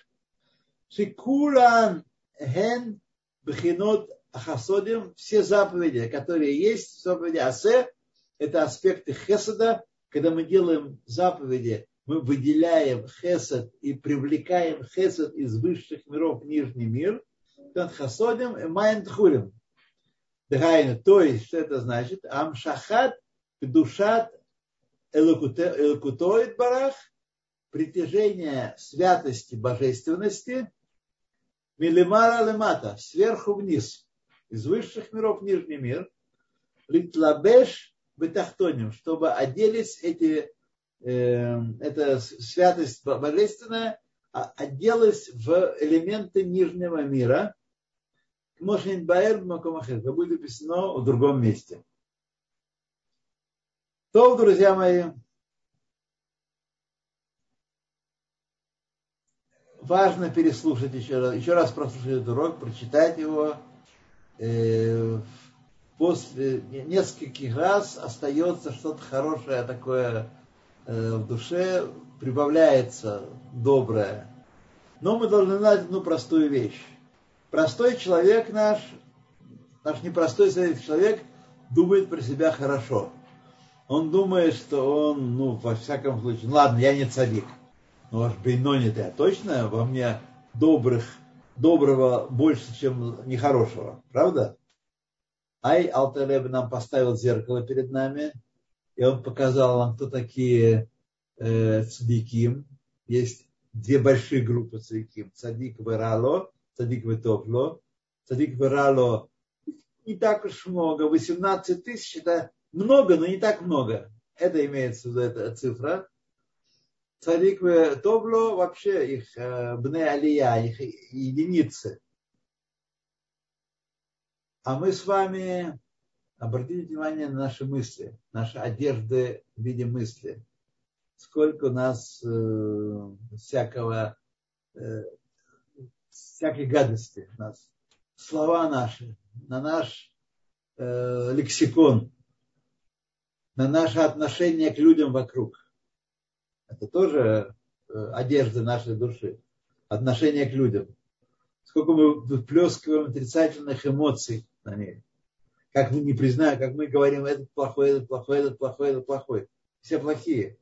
Шикулан хен Бхинот Хасодим, все заповеди, которые есть, заповеди Асе, это аспекты Хесада, когда мы делаем заповеди, мы выделяем Хесад и привлекаем Хесад из высших миров в нижний мир, Хасодим и Майн Тхулим. То есть, что это значит? Амшахат, душат, элокутоид барах, притяжение святости, божественности, Милимара лемата, сверху вниз, из высших миров в нижний мир, литлабеш бетахтоним, чтобы оделись эти, э, эта святость божественная, а, оделась в элементы нижнего мира, Баэр Макомахер, это будет написано в другом месте. То, друзья мои, важно переслушать еще раз, еще раз прослушать этот урок, прочитать его. Э, после нескольких раз остается что-то хорошее такое э, в душе, прибавляется доброе. Но мы должны знать одну простую вещь. Простой человек наш, наш непростой человек, думает про себя хорошо. Он думает, что он, ну, во всяком случае, ну ладно, я не цадик ну ваш бейнони а точно во мне добрых, доброго больше, чем нехорошего, правда? Ай, Алталеб нам поставил зеркало перед нами, и он показал нам, кто такие э, цадиким. Есть две большие группы цадиким. Цадик Верало, Цадик Ветопло. Цадик Верало не так уж много, 18 тысяч, это много, но не так много. Это имеется в виду эта цифра. Цадик Тобло вообще их э, бне алия, их единицы. А мы с вами, обратите внимание на наши мысли, наши одежды в виде мысли. Сколько у нас э, всякого, э, всякой гадости у нас. Слова наши, на наш э, лексикон, на наше отношение к людям вокруг. Это тоже э, одежда нашей души, отношение к людям. Сколько мы выплескиваем отрицательных эмоций на них. Как мы не признаем, как мы говорим, этот плохой, этот плохой, этот плохой, этот плохой. Все плохие.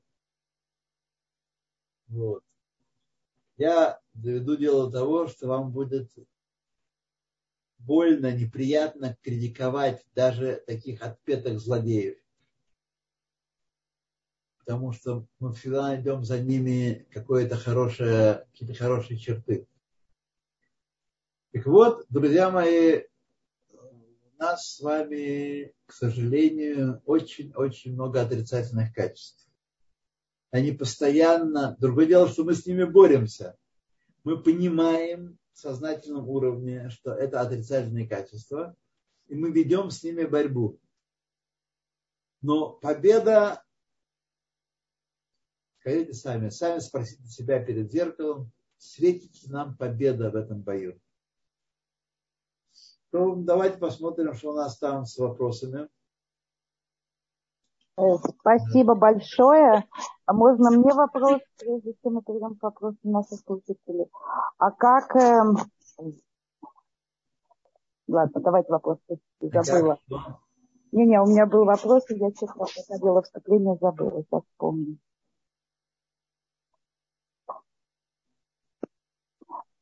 Вот. Я доведу дело до того, что вам будет больно, неприятно критиковать даже таких отпетых злодеев. Потому что мы всегда найдем за ними какое-то хорошее, какие-то хорошие черты. Так вот, друзья мои, у нас с вами, к сожалению, очень-очень много отрицательных качеств. Они постоянно... Другое дело, что мы с ними боремся. Мы понимаем, сознательном уровне, что это отрицательные качества, и мы ведем с ними борьбу. Но победа, скажите сами, сами спросите себя перед зеркалом, светит ли нам победа в этом бою. То давайте посмотрим, что у нас там с вопросами. Э, спасибо большое. А можно мне вопрос, прежде чем мы перейдем к вопросу наших слушателей? А как... Э... Ладно, давайте вопрос. Забыла. Не-не, у меня был вопрос, и я честно пока вступление, забыла. Сейчас вспомню.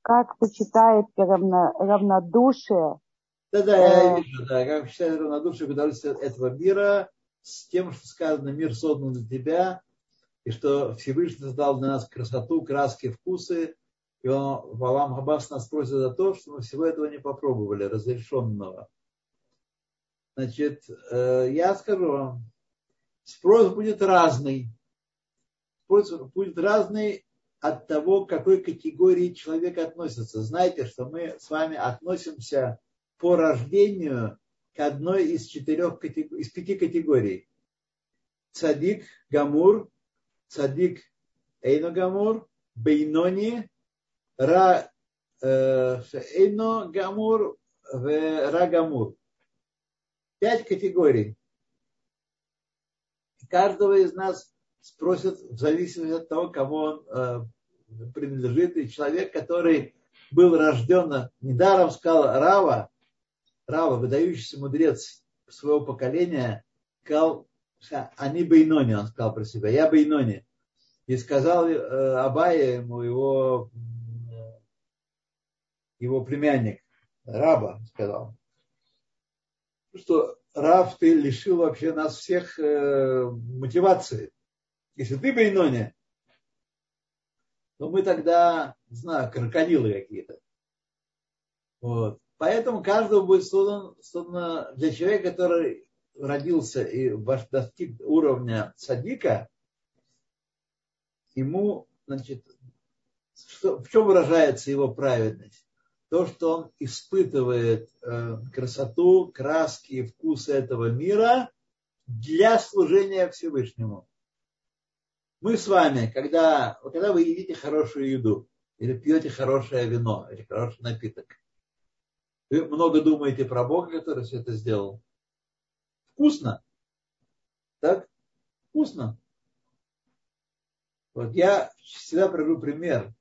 Как сочетается равно, равнодушие? Да-да, я э, вижу, да, как сочетается равнодушие к удовольствию этого мира с тем, что сказано, мир создан для тебя, и что Всевышний создал для нас красоту, краски, вкусы, и он, Валам Хабас нас просит за то, что мы всего этого не попробовали, разрешенного. Значит, э, я скажу вам, спрос будет разный. Спрос будет разный от того, к какой категории человек относится. Знаете, что мы с вами относимся по рождению к одной из четырех из пяти категорий. Цадик, Гамур, Цадик, Эйно Гамур, Бейнони, Ра, э, Эйно Гамур, Ра Гамур. Пять категорий. Каждого из нас спросят в зависимости от того, кому он э, принадлежит. И человек, который был рожден, недаром сказал Рава, Рава, выдающийся мудрец своего поколения, сказал, они Бейнони, он сказал про себя, я Бейнони. И сказал э, Абая ему его, его племянник, Раба, сказал, что Рав, ты лишил вообще нас всех э, мотивации. Если ты Бейнони, то мы тогда, не знаю, крокодилы какие-то. Вот. Поэтому каждого будет создан, создан для человека, который родился и достиг уровня садика, ему, значит, что, в чем выражается его праведность? То, что он испытывает э, красоту, краски и вкусы этого мира для служения Всевышнему. Мы с вами, когда, когда вы едите хорошую еду, или пьете хорошее вино, или хороший напиток, вы много думаете про Бога, который все это сделал. Вкусно. Так? Вкусно. Вот я всегда привожу пример,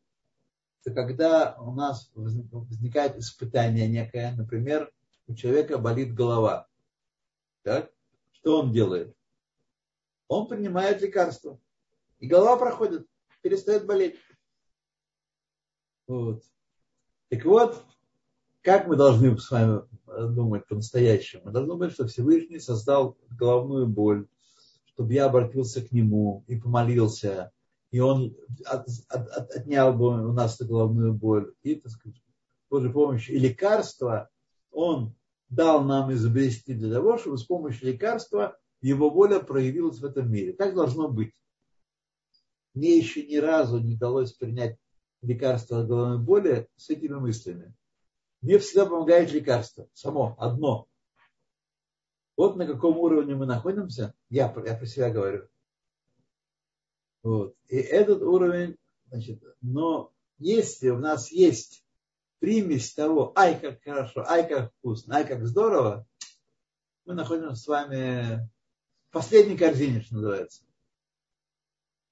что когда у нас возникает испытание некое, например, у человека болит голова, так? что он делает? Он принимает лекарство, и голова проходит, перестает болеть. Вот. Так вот, как мы должны с вами думать по-настоящему? Мы должны думать, что Всевышний создал головную боль, чтобы я обратился к Нему и помолился, и он от, от, от, отнял бы у нас головную боль, и, так сказать, Божьей помощью, и лекарства он дал нам изобрести для того, чтобы с помощью лекарства его воля проявилась в этом мире. Так должно быть. Мне еще ни разу не удалось принять лекарство от головной боли с этими мыслями. Мне всегда помогает лекарство. Само, одно. Вот на каком уровне мы находимся. Я, я про себя говорю. Вот. И этот уровень, значит, но если у нас есть примесь того, ай, как хорошо, ай, как вкусно, ай, как здорово, мы находимся с вами в последней корзине, что называется.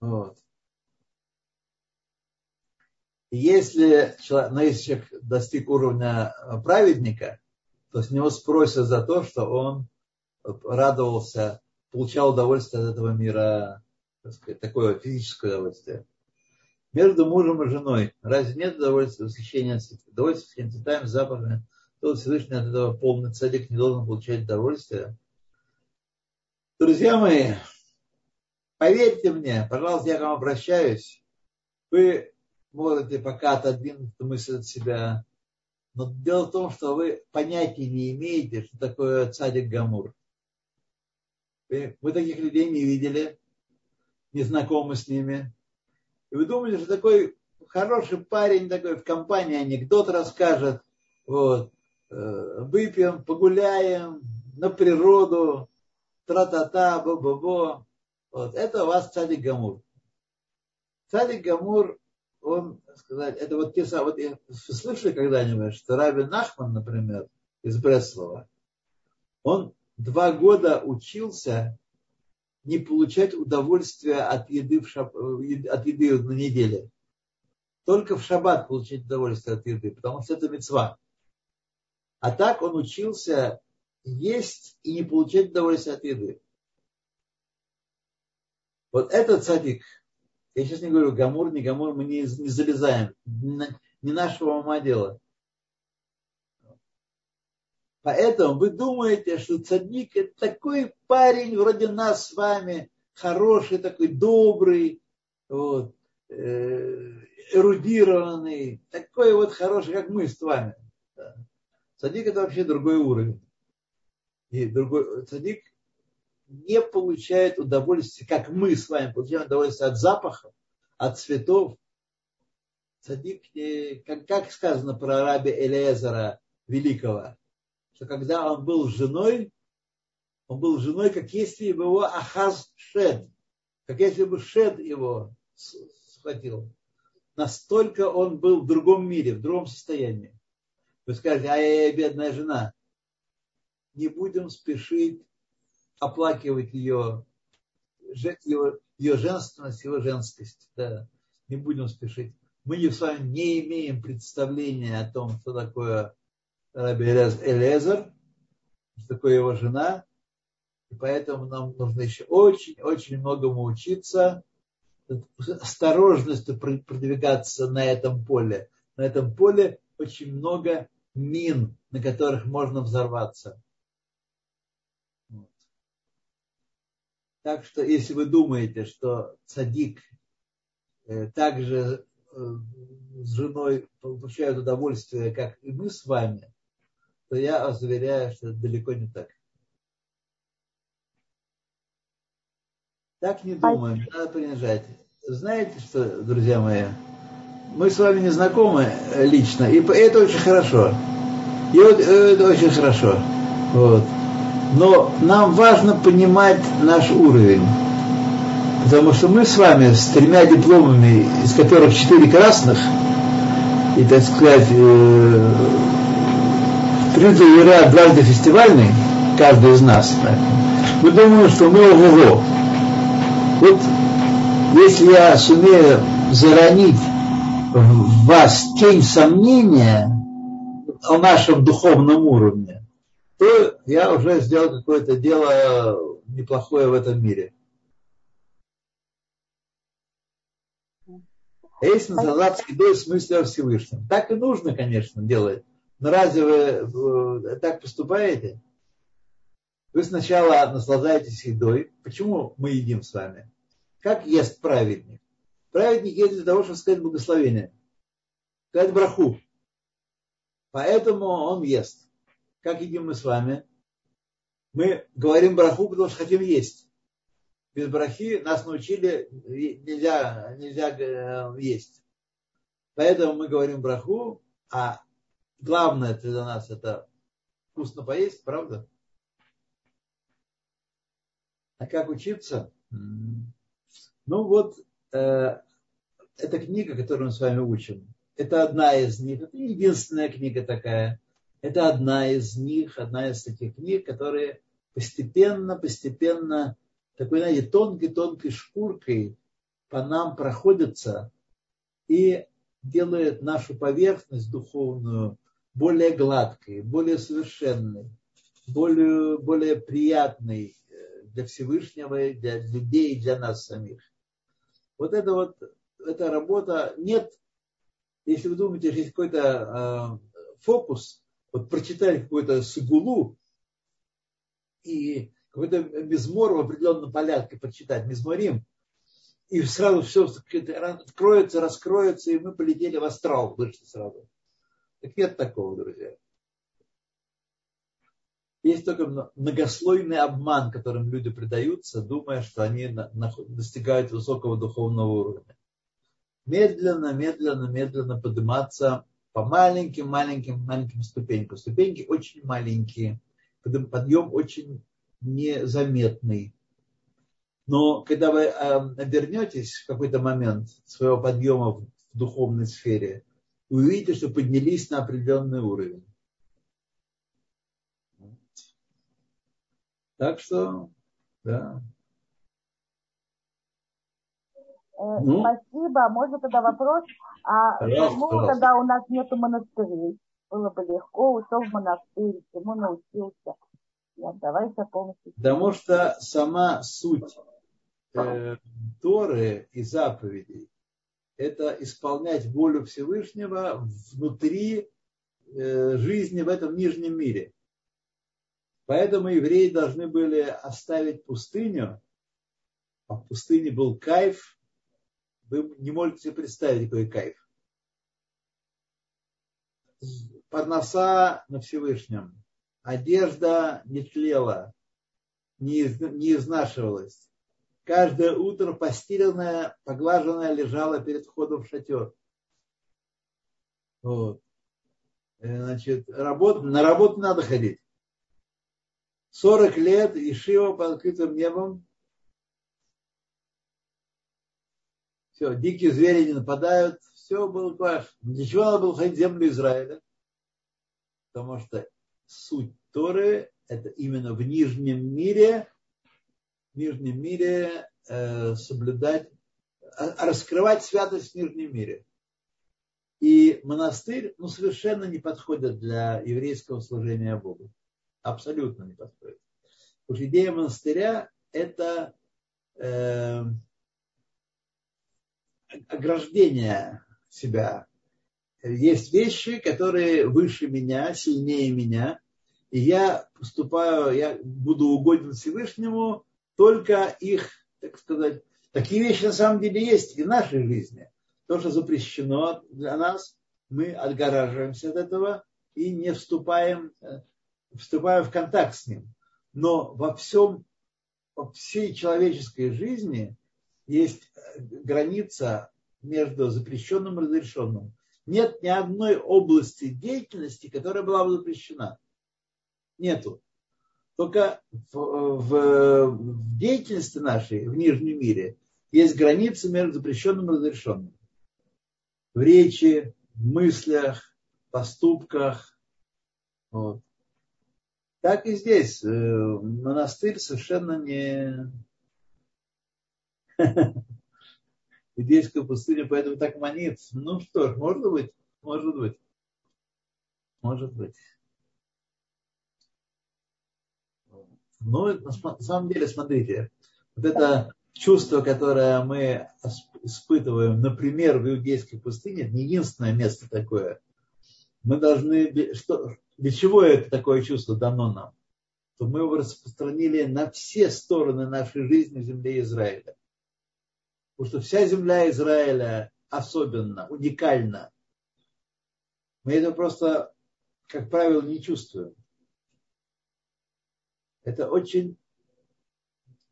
Вот. Если человек, достиг уровня праведника, то с него спросят за то, что он радовался, получал удовольствие от этого мира, так сказать, такое физическое удовольствие между мужем и женой. Разве нет удовольствия восхищения удовольствия цветами, запахами? То Всевышний от этого полный цадик не должен получать удовольствие. Друзья мои, поверьте мне, пожалуйста, я к вам обращаюсь. Вы можете пока отодвинуть эту мысль от себя. Но дело в том, что вы понятия не имеете, что такое цадик Гамур. Вы, таких людей не видели, не знакомы с ними. И вы думаете, что такой хороший парень такой в компании анекдот расскажет, вот, э, выпьем, погуляем на природу, тра-та-та, бо-бо-бо. Вот, это у вас цадик Гамур. Цадик Гамур, он, сказать, это вот те самые, вот я слышали когда-нибудь, что Раби Нахман, например, из Бреслова, он два года учился не получать удовольствие от еды, в шаб... от еды на неделе. Только в шаббат получать удовольствие от еды, потому что это мецва. А так он учился есть и не получать удовольствие от еды. Вот этот садик, я сейчас не говорю гамур, не гамур, мы не, не залезаем, не нашего ума дело. Поэтому вы думаете, что цадник это такой парень вроде нас с вами, хороший такой, добрый, вот, э, эрудированный, такой вот хороший, как мы с вами. Да. Цадик это вообще другой уровень. И другой цадик не получает удовольствия, как мы с вами получаем удовольствие от запахов, от цветов. Цадик, как, как сказано про раби Элиезера Великого, что когда он был женой, он был женой, как если бы его Ахаз шед, как если бы шед его схватил. Настолько он был в другом мире, в другом состоянии. Вы скажете, ай-яй-яй, бедная жена. Не будем спешить оплакивать ее, ее, ее женственность, его женскость. Да. Не будем спешить. Мы с вами не имеем представления о том, что такое Раби Элезер, что такое его жена, и поэтому нам нужно еще очень-очень многому учиться, осторожностью продвигаться на этом поле. На этом поле очень много мин, на которых можно взорваться. Так что, если вы думаете, что цадик э, также э, с женой получают удовольствие, как и мы с вами, то я вас уверяю, что это далеко не так. Так не думаем, не надо принижать. Знаете что, друзья мои, мы с вами не знакомы лично, и это очень хорошо. И вот э, это очень хорошо. Вот. Но нам важно понимать наш уровень. Потому что мы с вами с тремя дипломами, из которых четыре красных, и, так сказать, э, трижды юра, дважды фестивальный, каждый из нас, так, мы думаем, что мы ого-го. Вот если я сумею заронить в вас тень сомнения о нашем духовном уровне, то я уже сделал какое-то дело неплохое в этом мире. Если называть едой в смысле о Всевышнем. Так и нужно, конечно, делать. Но разве вы так поступаете? Вы сначала наслаждаетесь едой. Почему мы едим с вами? Как ест праведник? Праведник едет для того, чтобы сказать благословение. Сказать браху. Поэтому он ест. Как едим мы с вами? Мы говорим браху, потому что хотим есть. Без брахи нас научили, нельзя, нельзя э, есть. Поэтому мы говорим браху, а главное для нас это вкусно поесть, правда? А как учиться? Ну вот, э, эта книга, которую мы с вами учим, это одна из них, это единственная книга такая. Это одна из них, одна из таких книг, которые постепенно, постепенно, такой, знаете, тонкой-тонкой шкуркой по нам проходятся и делают нашу поверхность духовную более гладкой, более совершенной, более, более приятной э, для Всевышнего, для людей для нас самих. Вот это вот, эта работа, нет, если вы думаете, что есть какой-то э, фокус, вот прочитали какую-то сугулу и какой-то мизмор в определенном порядке прочитать, мизморим, и сразу все откроется, раскроется, и мы полетели в астрал, вышли сразу. Так нет такого, друзья. Есть только многослойный обман, которым люди предаются, думая, что они достигают высокого духовного уровня. Медленно, медленно, медленно подниматься по маленьким, маленьким, маленьким ступенькам. Ступеньки очень маленькие, подъем очень незаметный. Но когда вы обернетесь в какой-то момент своего подъема в духовной сфере, вы увидите, что поднялись на определенный уровень. Так что, да. Ну, Спасибо. Можно тогда вопрос? А почему тогда у нас нету монастырей? Было бы легко, ушел в монастырь, чему научился. Нет, давайте полностью. Потому что сама суть э, Торы и заповедей это исполнять волю Всевышнего внутри э, жизни в этом нижнем мире. Поэтому евреи должны были оставить пустыню, а в пустыне был кайф, вы не можете представить, какой кайф. Парноса на Всевышнем, одежда не тлела, не изнашивалась каждое утро постеленная, поглаженная лежала перед входом в шатер. Вот. Э, значит, работ, на работу надо ходить. 40 лет и Шива под открытым небом. Все, дикие звери не нападают. Все было ваш. Для надо было ходить в землю Израиля? Потому что суть Торы – это именно в нижнем мире в нижнем мире э, соблюдать, а, раскрывать святость в нижнем мире. И монастырь ну, совершенно не подходит для еврейского служения Богу. Абсолютно не подходит. Потому что идея монастыря – это э, ограждение себя. Есть вещи, которые выше меня, сильнее меня, и я поступаю, я буду угоден Всевышнему только их, так сказать, такие вещи на самом деле есть и в нашей жизни. То, что запрещено для нас, мы отгораживаемся от этого и не вступаем, э, вступаем в контакт с ним. Но во всем, во всей человеческой жизни есть э, граница между запрещенным и разрешенным. Нет ни одной области деятельности, которая была бы запрещена. Нету. Только в, в, в деятельности нашей, в нижнем мире, есть границы между запрещенным и разрешенным. В речи, в мыслях, поступках. Вот. Так и здесь. Э, монастырь совершенно не... Иудейская пустыня поэтому так манит. Ну что ж, может быть, может быть. Может быть. Ну, на самом деле, смотрите, вот это чувство, которое мы испытываем, например, в Иудейской пустыне, не единственное место такое. Мы должны, что, для чего это такое чувство дано нам? То мы его распространили на все стороны нашей жизни в земле Израиля. Потому что вся земля Израиля особенно, уникальна. Мы это просто, как правило, не чувствуем. Это очень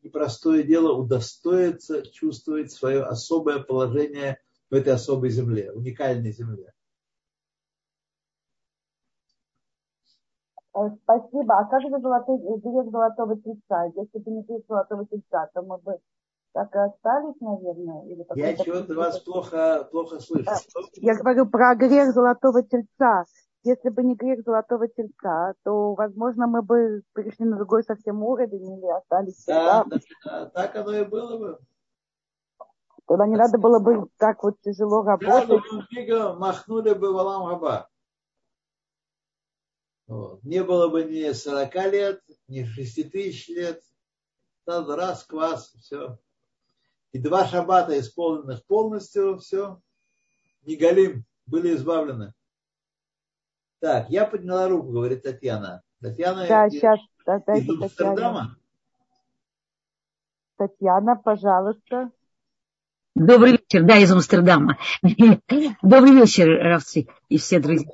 непростое дело удостоиться чувствовать свое особое положение в этой особой земле, уникальной земле. Э, спасибо. А как же золотой, грех золотого тельца? Если бы не грех золотого тельца, то мы бы так и остались, наверное? Или Я чего-то вас плохо, плохо слышу. Я говорю про грех золотого тельца. Если бы не грех золотого тельца, то, возможно, мы бы перешли на другой совсем уровень или остались да, да, да, так оно и было бы. Тогда не надо было бы так вот тяжело работать. Да, махнули бы валам хаба. Вот. Не было бы ни 40 лет, ни 6 тысяч лет. Сразу раз, квас, все. И два шабата исполненных полностью, все. Не галим, были избавлены. Так, я подняла руку, говорит Татьяна. Татьяна да, сейчас, да, из Амстердама. Татьяна, пожалуйста. Добрый вечер, да, из Амстердама. Добрый вечер, Равци и все друзья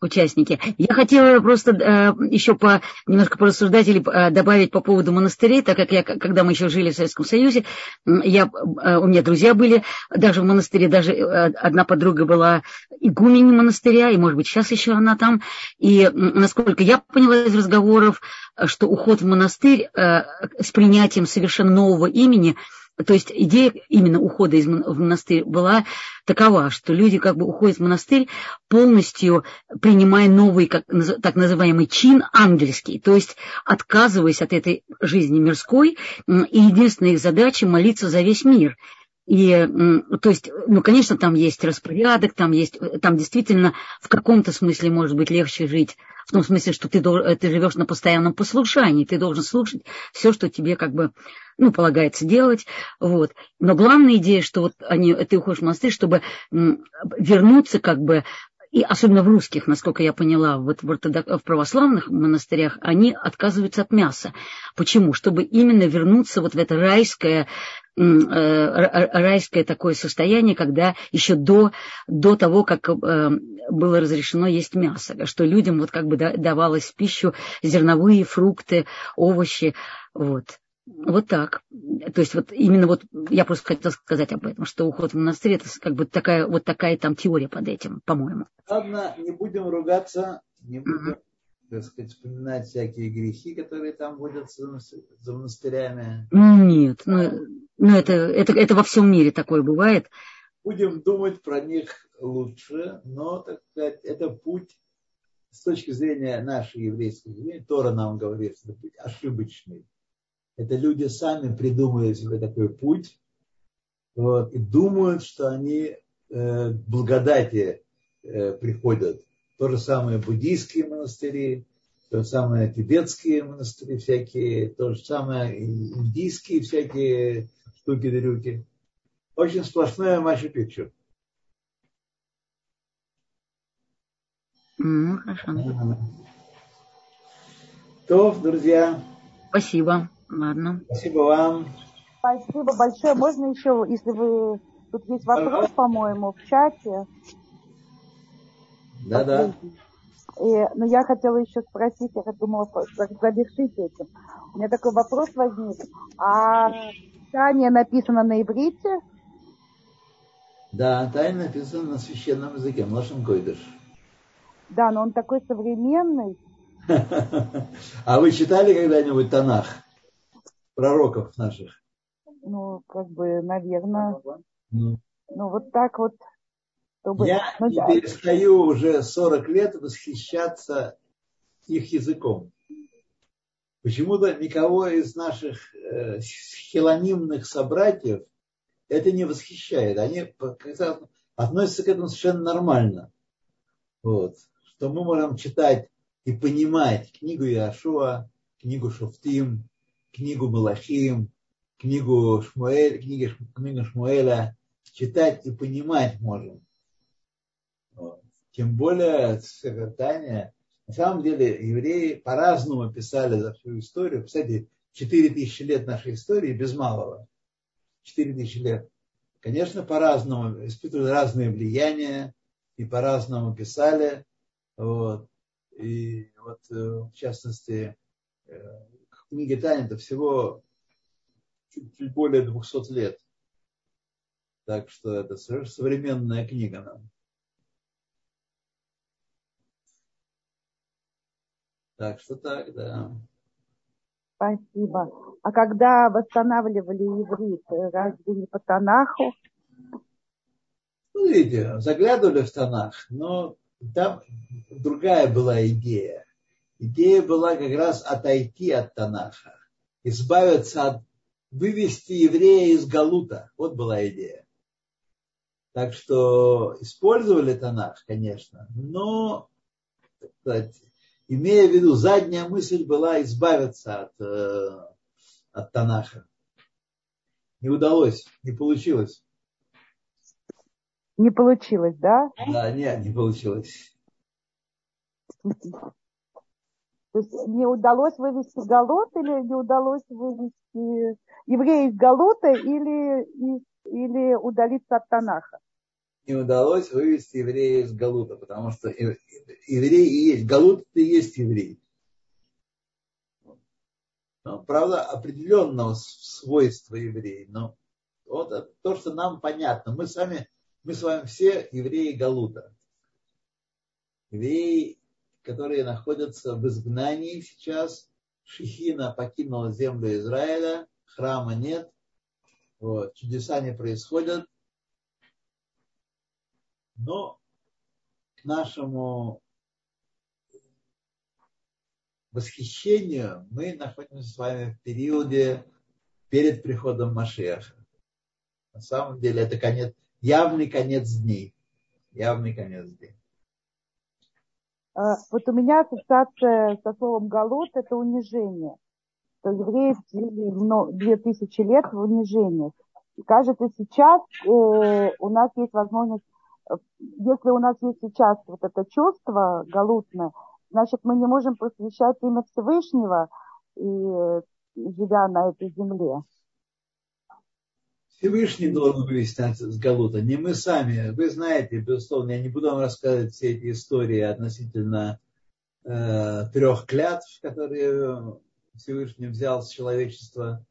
участники. Я хотела просто э, еще по, немножко порассуждать или э, добавить по поводу монастырей, так как я, когда мы еще жили в Советском Союзе, я, э, у меня друзья были даже в монастыре, даже э, одна подруга была игуменей монастыря, и, может быть, сейчас еще она там. И, насколько я поняла из разговоров, что уход в монастырь э, с принятием совершенно нового имени – то есть идея именно ухода из в монастырь была такова, что люди как бы уходят в монастырь полностью принимая новый, как, так называемый чин ангельский, то есть отказываясь от этой жизни мирской, и единственная их задача молиться за весь мир. И, то есть, ну, конечно, там есть распорядок, там есть, там действительно в каком-то смысле может быть легче жить, в том смысле, что ты, должен, ты живешь на постоянном послушании, ты должен слушать все, что тебе как бы, ну, полагается делать, вот. Но главная идея, что вот они, ты уходишь в монастырь, чтобы вернуться как бы и особенно в русских, насколько я поняла, вот в, ортодок... в православных монастырях, они отказываются от мяса. Почему? Чтобы именно вернуться вот в это райское, э, райское такое состояние, когда еще до, до того, как э, было разрешено есть мясо, что людям вот как бы давалось в пищу зерновые, фрукты, овощи, вот. Вот так. То есть вот именно вот я просто хотела сказать об этом, что уход в монастырь это как бы такая вот такая там теория под этим, по-моему. Ладно, не будем ругаться, не будем, mm-hmm. так сказать, вспоминать всякие грехи, которые там водятся за монастырями. Нет, ну, ну это, это, это во всем мире такое бывает. Будем думать про них лучше, но, так сказать, это путь с точки зрения нашей еврейской жизни, Тора нам говорит, что это путь ошибочный это люди сами придумали себе такой путь вот, и думают, что они э, благодати э, приходят. То же самое буддийские монастыри, то же самое тибетские монастыри всякие, то же самое индийские всякие штуки-дрюки. Очень сплошное Маша Пикчу. Ну, хорошо. То, друзья. Спасибо. Ладно. Спасибо вам. Спасибо большое. Можно еще, если вы... Тут есть вопрос, по-моему, в чате. Да-да. И, но я хотела еще спросить, я думала завершить этим. У меня такой вопрос возник. А Таня написано на иврите? Да, Таня написано на священном языке, Млашем Койдыш. Да, но он такой современный. А вы читали когда-нибудь Танах? Пророков наших. Ну, как бы, наверное. Ну, ну вот так вот. Чтобы... Я ну, не да. перестаю уже 40 лет восхищаться их языком. Почему-то никого из наших э, хилонимных собратьев это не восхищает. Они относятся к этому совершенно нормально. Вот. Что мы можем читать и понимать книгу Иошуа, книгу Шуфтим, книгу Малахим, книгу Шмуэль, книги, книгу Шмуэля читать и понимать можем. Тем более Таня. На самом деле евреи по-разному писали за всю историю. Кстати, 4000 лет нашей истории без малого. 4000 лет. Конечно, по-разному, испытывали разные влияния и по-разному писали. Вот. И вот, э, в частности, э, книги Тани это всего чуть, чуть более 200 лет. Так что это современная книга нам. Так что так, да. Спасибо. А когда восстанавливали иврит, разве не по Танаху? Ну, видите, заглядывали в Танах, но там другая была идея. Идея была как раз отойти от Танаха, избавиться от, вывести еврея из Галута. Вот была идея. Так что использовали Танах, конечно, но сказать, имея в виду, задняя мысль была избавиться от, э, от Танаха. Не удалось, не получилось. Не получилось, да? Да, нет, не получилось. То есть не удалось вывести Галут или не удалось вывести еврея из Галута или, или удалиться от Танаха? не удалось вывести еврея из Галута, потому что еврей и есть, Галут и есть еврей. Но, правда, определенного свойства евреи. Но вот то, что нам понятно. Мы с вами, мы с вами все евреи Галута. Евреи, которые находятся в изгнании сейчас. Шихина покинула землю Израиля, храма нет, вот, чудеса не происходят, но к нашему восхищению мы находимся с вами в периоде перед приходом Машеха. На самом деле это конец, явный конец дней. Явный конец дней. А, вот у меня ассоциация со словом «галут» – это унижение. То евреи жили две тысячи лет в унижении. И кажется, сейчас э, у нас есть возможность если у нас есть сейчас вот это чувство галутное, значит, мы не можем посвящать имя Всевышнего, и, живя на этой земле. Всевышний должен вывести нас с Галута, не мы сами. Вы знаете, безусловно, я не буду вам рассказывать все эти истории относительно э, трех клятв, которые Всевышний взял с человечества.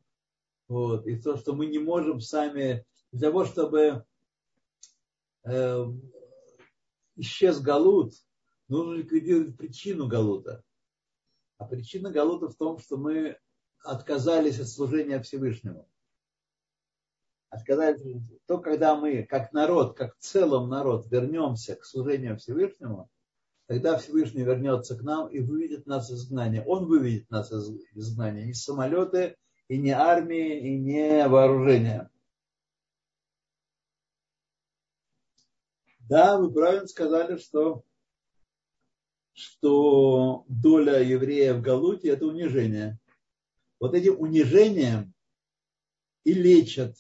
Вот. И то, что мы не можем сами, для того, чтобы э, исчез Галут, нужно ликвидировать причину Галута. А причина Галута в том, что мы отказались от служения Всевышнему. Отказались. То, когда мы, как народ, как целом народ, вернемся к служению Всевышнему, тогда Всевышний вернется к нам и выведет нас из изгнания. Он выведет нас из изгнания. Не самолеты, и не армии, и не вооружения. Да, вы правильно сказали, что, что доля евреев в Галуте – это унижение. Вот этим унижением и лечат.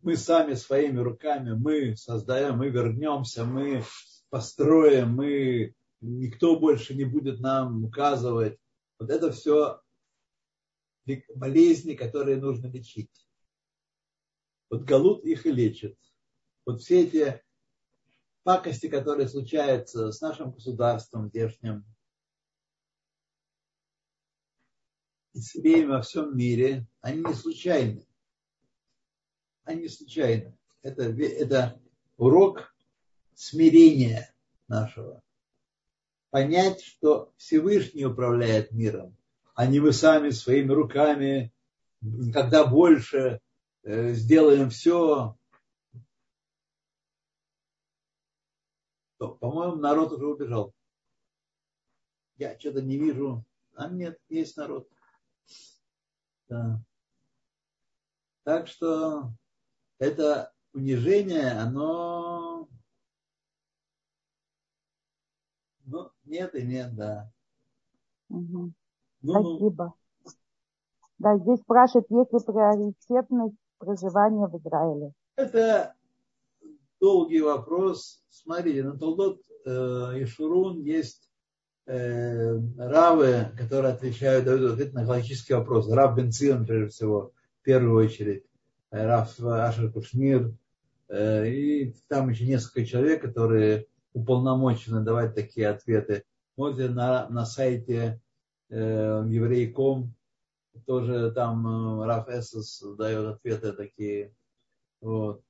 Мы сами своими руками, мы создаем, мы вернемся, мы построим, мы, никто больше не будет нам указывать. Вот это все болезни, которые нужно лечить. Вот Галут их и лечит. Вот все эти пакости, которые случаются с нашим государством здешним, и с во всем мире, они не случайны. Они не случайны. Это, это урок смирения нашего. Понять, что Всевышний управляет миром, а не мы сами своими руками, когда больше э, сделаем все, по-моему, народ уже убежал. Я что-то не вижу. А нет, есть народ. Да. Так что это унижение, оно ну, нет и нет, да. Угу. Ну, Спасибо. Да, здесь спрашивают, есть ли приоритетность проживания в Израиле. Это долгий вопрос. Смотрите, на Толдот э, Ишурун есть э, равы, которые отвечают, дают ответ на галактический вопрос. Рав Бенцион, прежде всего, в первую очередь. Раф Ашер Кушмир, и там еще несколько человек, которые уполномочены давать такие ответы. Можете на, на сайте э, еврей.ком тоже там Раф Эссес дает ответы такие. Вот.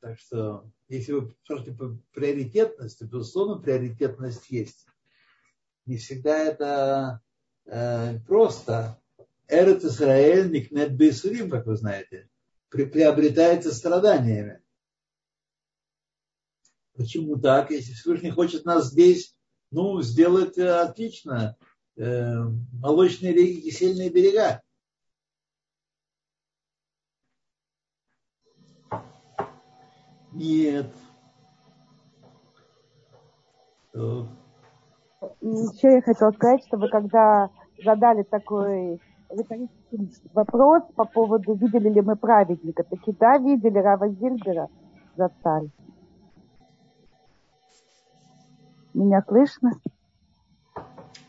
Так что, если вы спрашиваете по приоритетности, безусловно, приоритетность есть. Не всегда это э, просто. Эрет Исраэль никнет бейсурим, как вы знаете, при, приобретается страданиями. Почему так? Если Всевышний хочет нас здесь, ну, сделать э, отлично. Э, молочные реки, кисельные берега. Нет. И еще я хотела сказать, что вы когда задали такой вопрос по поводу, видели ли мы праведника, таки да, видели Рава Зильбера за царь. Меня слышно?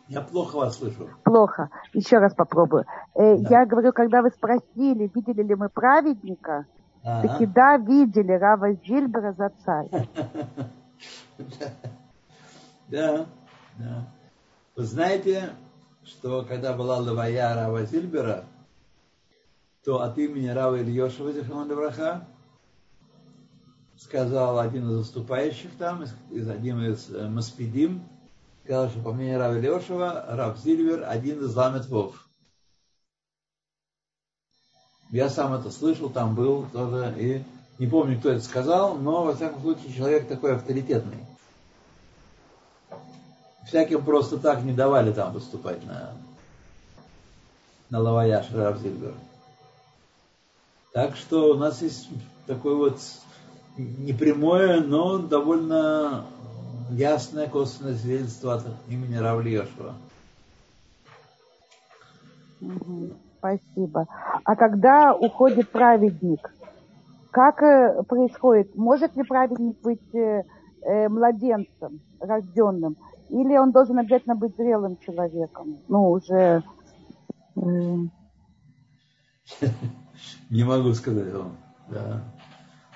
Я плохо вас слышу. Плохо. Еще раз попробую. Э, да. Я говорю, когда вы спросили, видели ли мы праведника, ага. таки да, видели Рава Зильбера за царь. Да, да. Вы знаете, что когда была лавая Рава Зильбера, то от имени Рава Ильешева Зихаман сказал один из заступающих там, из, один из э, Маспидим, сказал, что по мнению Рава Ильешева, Рав Зильбер один из ламетвов. Я сам это слышал, там был тоже, и не помню, кто это сказал, но, во всяком случае, человек такой авторитетный всяким просто так не давали там выступать на, на Лаваяш Равзильбер. Так что у нас есть такое вот непрямое, но довольно ясное косвенное свидетельство от имени Равлиешева. Спасибо. А когда уходит праведник, как э, происходит? Может ли праведник быть э, э, младенцем, рожденным? Или он должен обязательно быть зрелым человеком? Ну, уже... Не могу сказать вам. Да.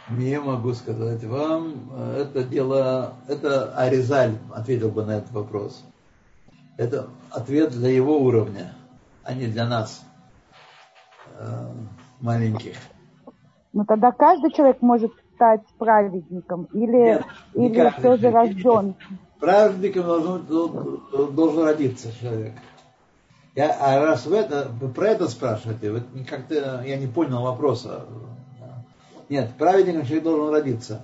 Не могу сказать вам. Это дело... Это Аризаль ответил бы на этот вопрос. Это ответ для его уровня, а не для нас, э, маленьких. Ну тогда каждый человек может стать праведником или, Нет, или все же рожден? Праведником должен, должен родиться человек. Я, а раз вы, это, про это спрашиваете, вы как-то я не понял вопроса. Нет, праведником человек должен родиться.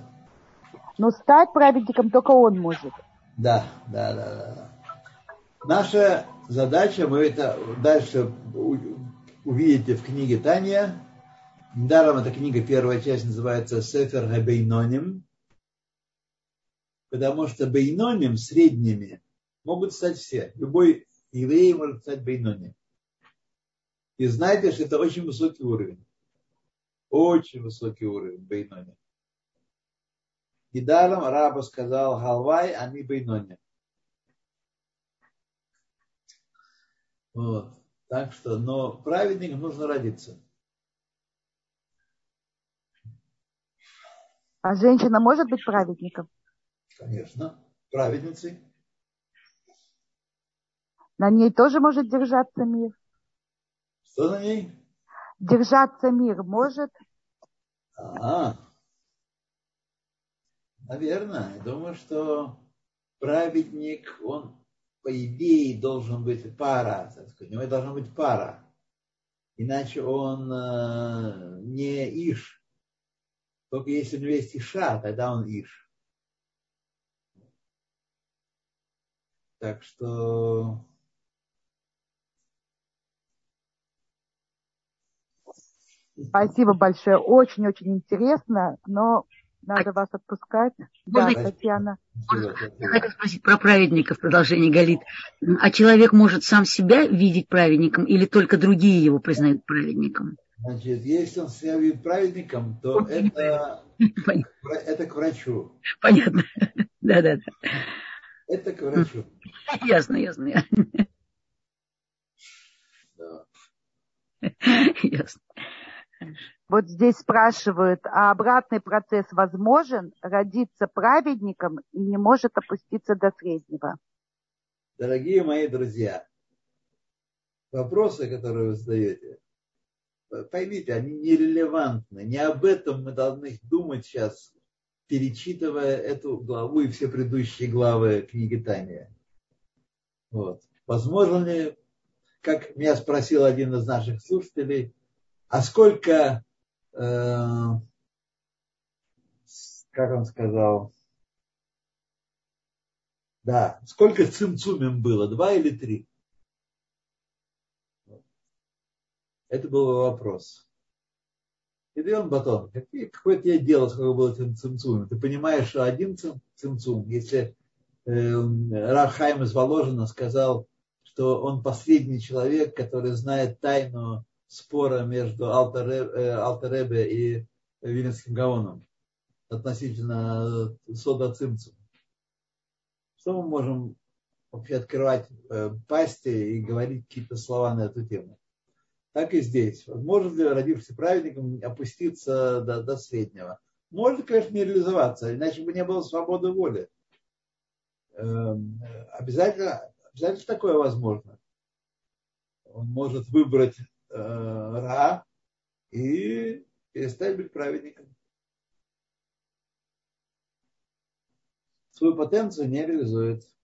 Но стать праведником только он может. Да, да, да, да. Наша задача, мы это дальше увидите в книге Таня. Недаром эта книга, первая часть называется Сефер Габейноним потому что бейноним средними могут стать все. Любой еврей может стать бейноним. И знаете, что это очень высокий уровень. Очень высокий уровень бейноним. Недаром раба сказал Халвай, а не бейноним. Вот. Так что, но праведникам нужно родиться. А женщина может быть праведником? Конечно. Праведницей. На ней тоже может держаться мир. Что на ней? Держаться мир может. А, наверное. Я думаю, что праведник, он по идее должен быть пара, так сказать. У него должна быть пара. Иначе он э, не иш. Только если у него есть иша, тогда он иш. Так что Спасибо большое. Очень-очень интересно, но надо вас отпускать. Можно да, Татьяна. Я хотела спросить про праведника в продолжении Галит. А человек может сам себя видеть праведником или только другие его признают праведником? Значит, если он себя видит праведником, то это, это к врачу. Понятно. Да-да-да. Это к врачу. Ясно, ясно. Да. Ясно. Вот здесь спрашивают, а обратный процесс возможен? Родиться праведником и не может опуститься до среднего. Дорогие мои друзья, вопросы, которые вы задаете, поймите, они нерелевантны. Не об этом мы должны думать сейчас, перечитывая эту главу и все предыдущие главы книги Тания. Вот. Возможно ли, как меня спросил один из наших слушателей, а сколько, э, как он сказал, да, сколько цимцумим было, два или три? Это был вопрос. Идеон Батон, какое тебе дело, сколько было цимцумим? Ты понимаешь, что один цимцум, если э, Рахайм из Воложина сказал, что он последний человек, который знает тайну спора между Алтеребе э, и Вильнинским Гаоном относительно сода цимцум. Что мы можем вообще открывать э, пасти и говорить какие-то слова на эту тему? Так и здесь. Может ли родившийся праведником опуститься до, до среднего? Может, конечно, не реализоваться, иначе бы не было свободы воли. Эм, обязательно, обязательно такое возможно. Он может выбрать э, Ра и перестать быть праведником. Свою потенцию не реализует.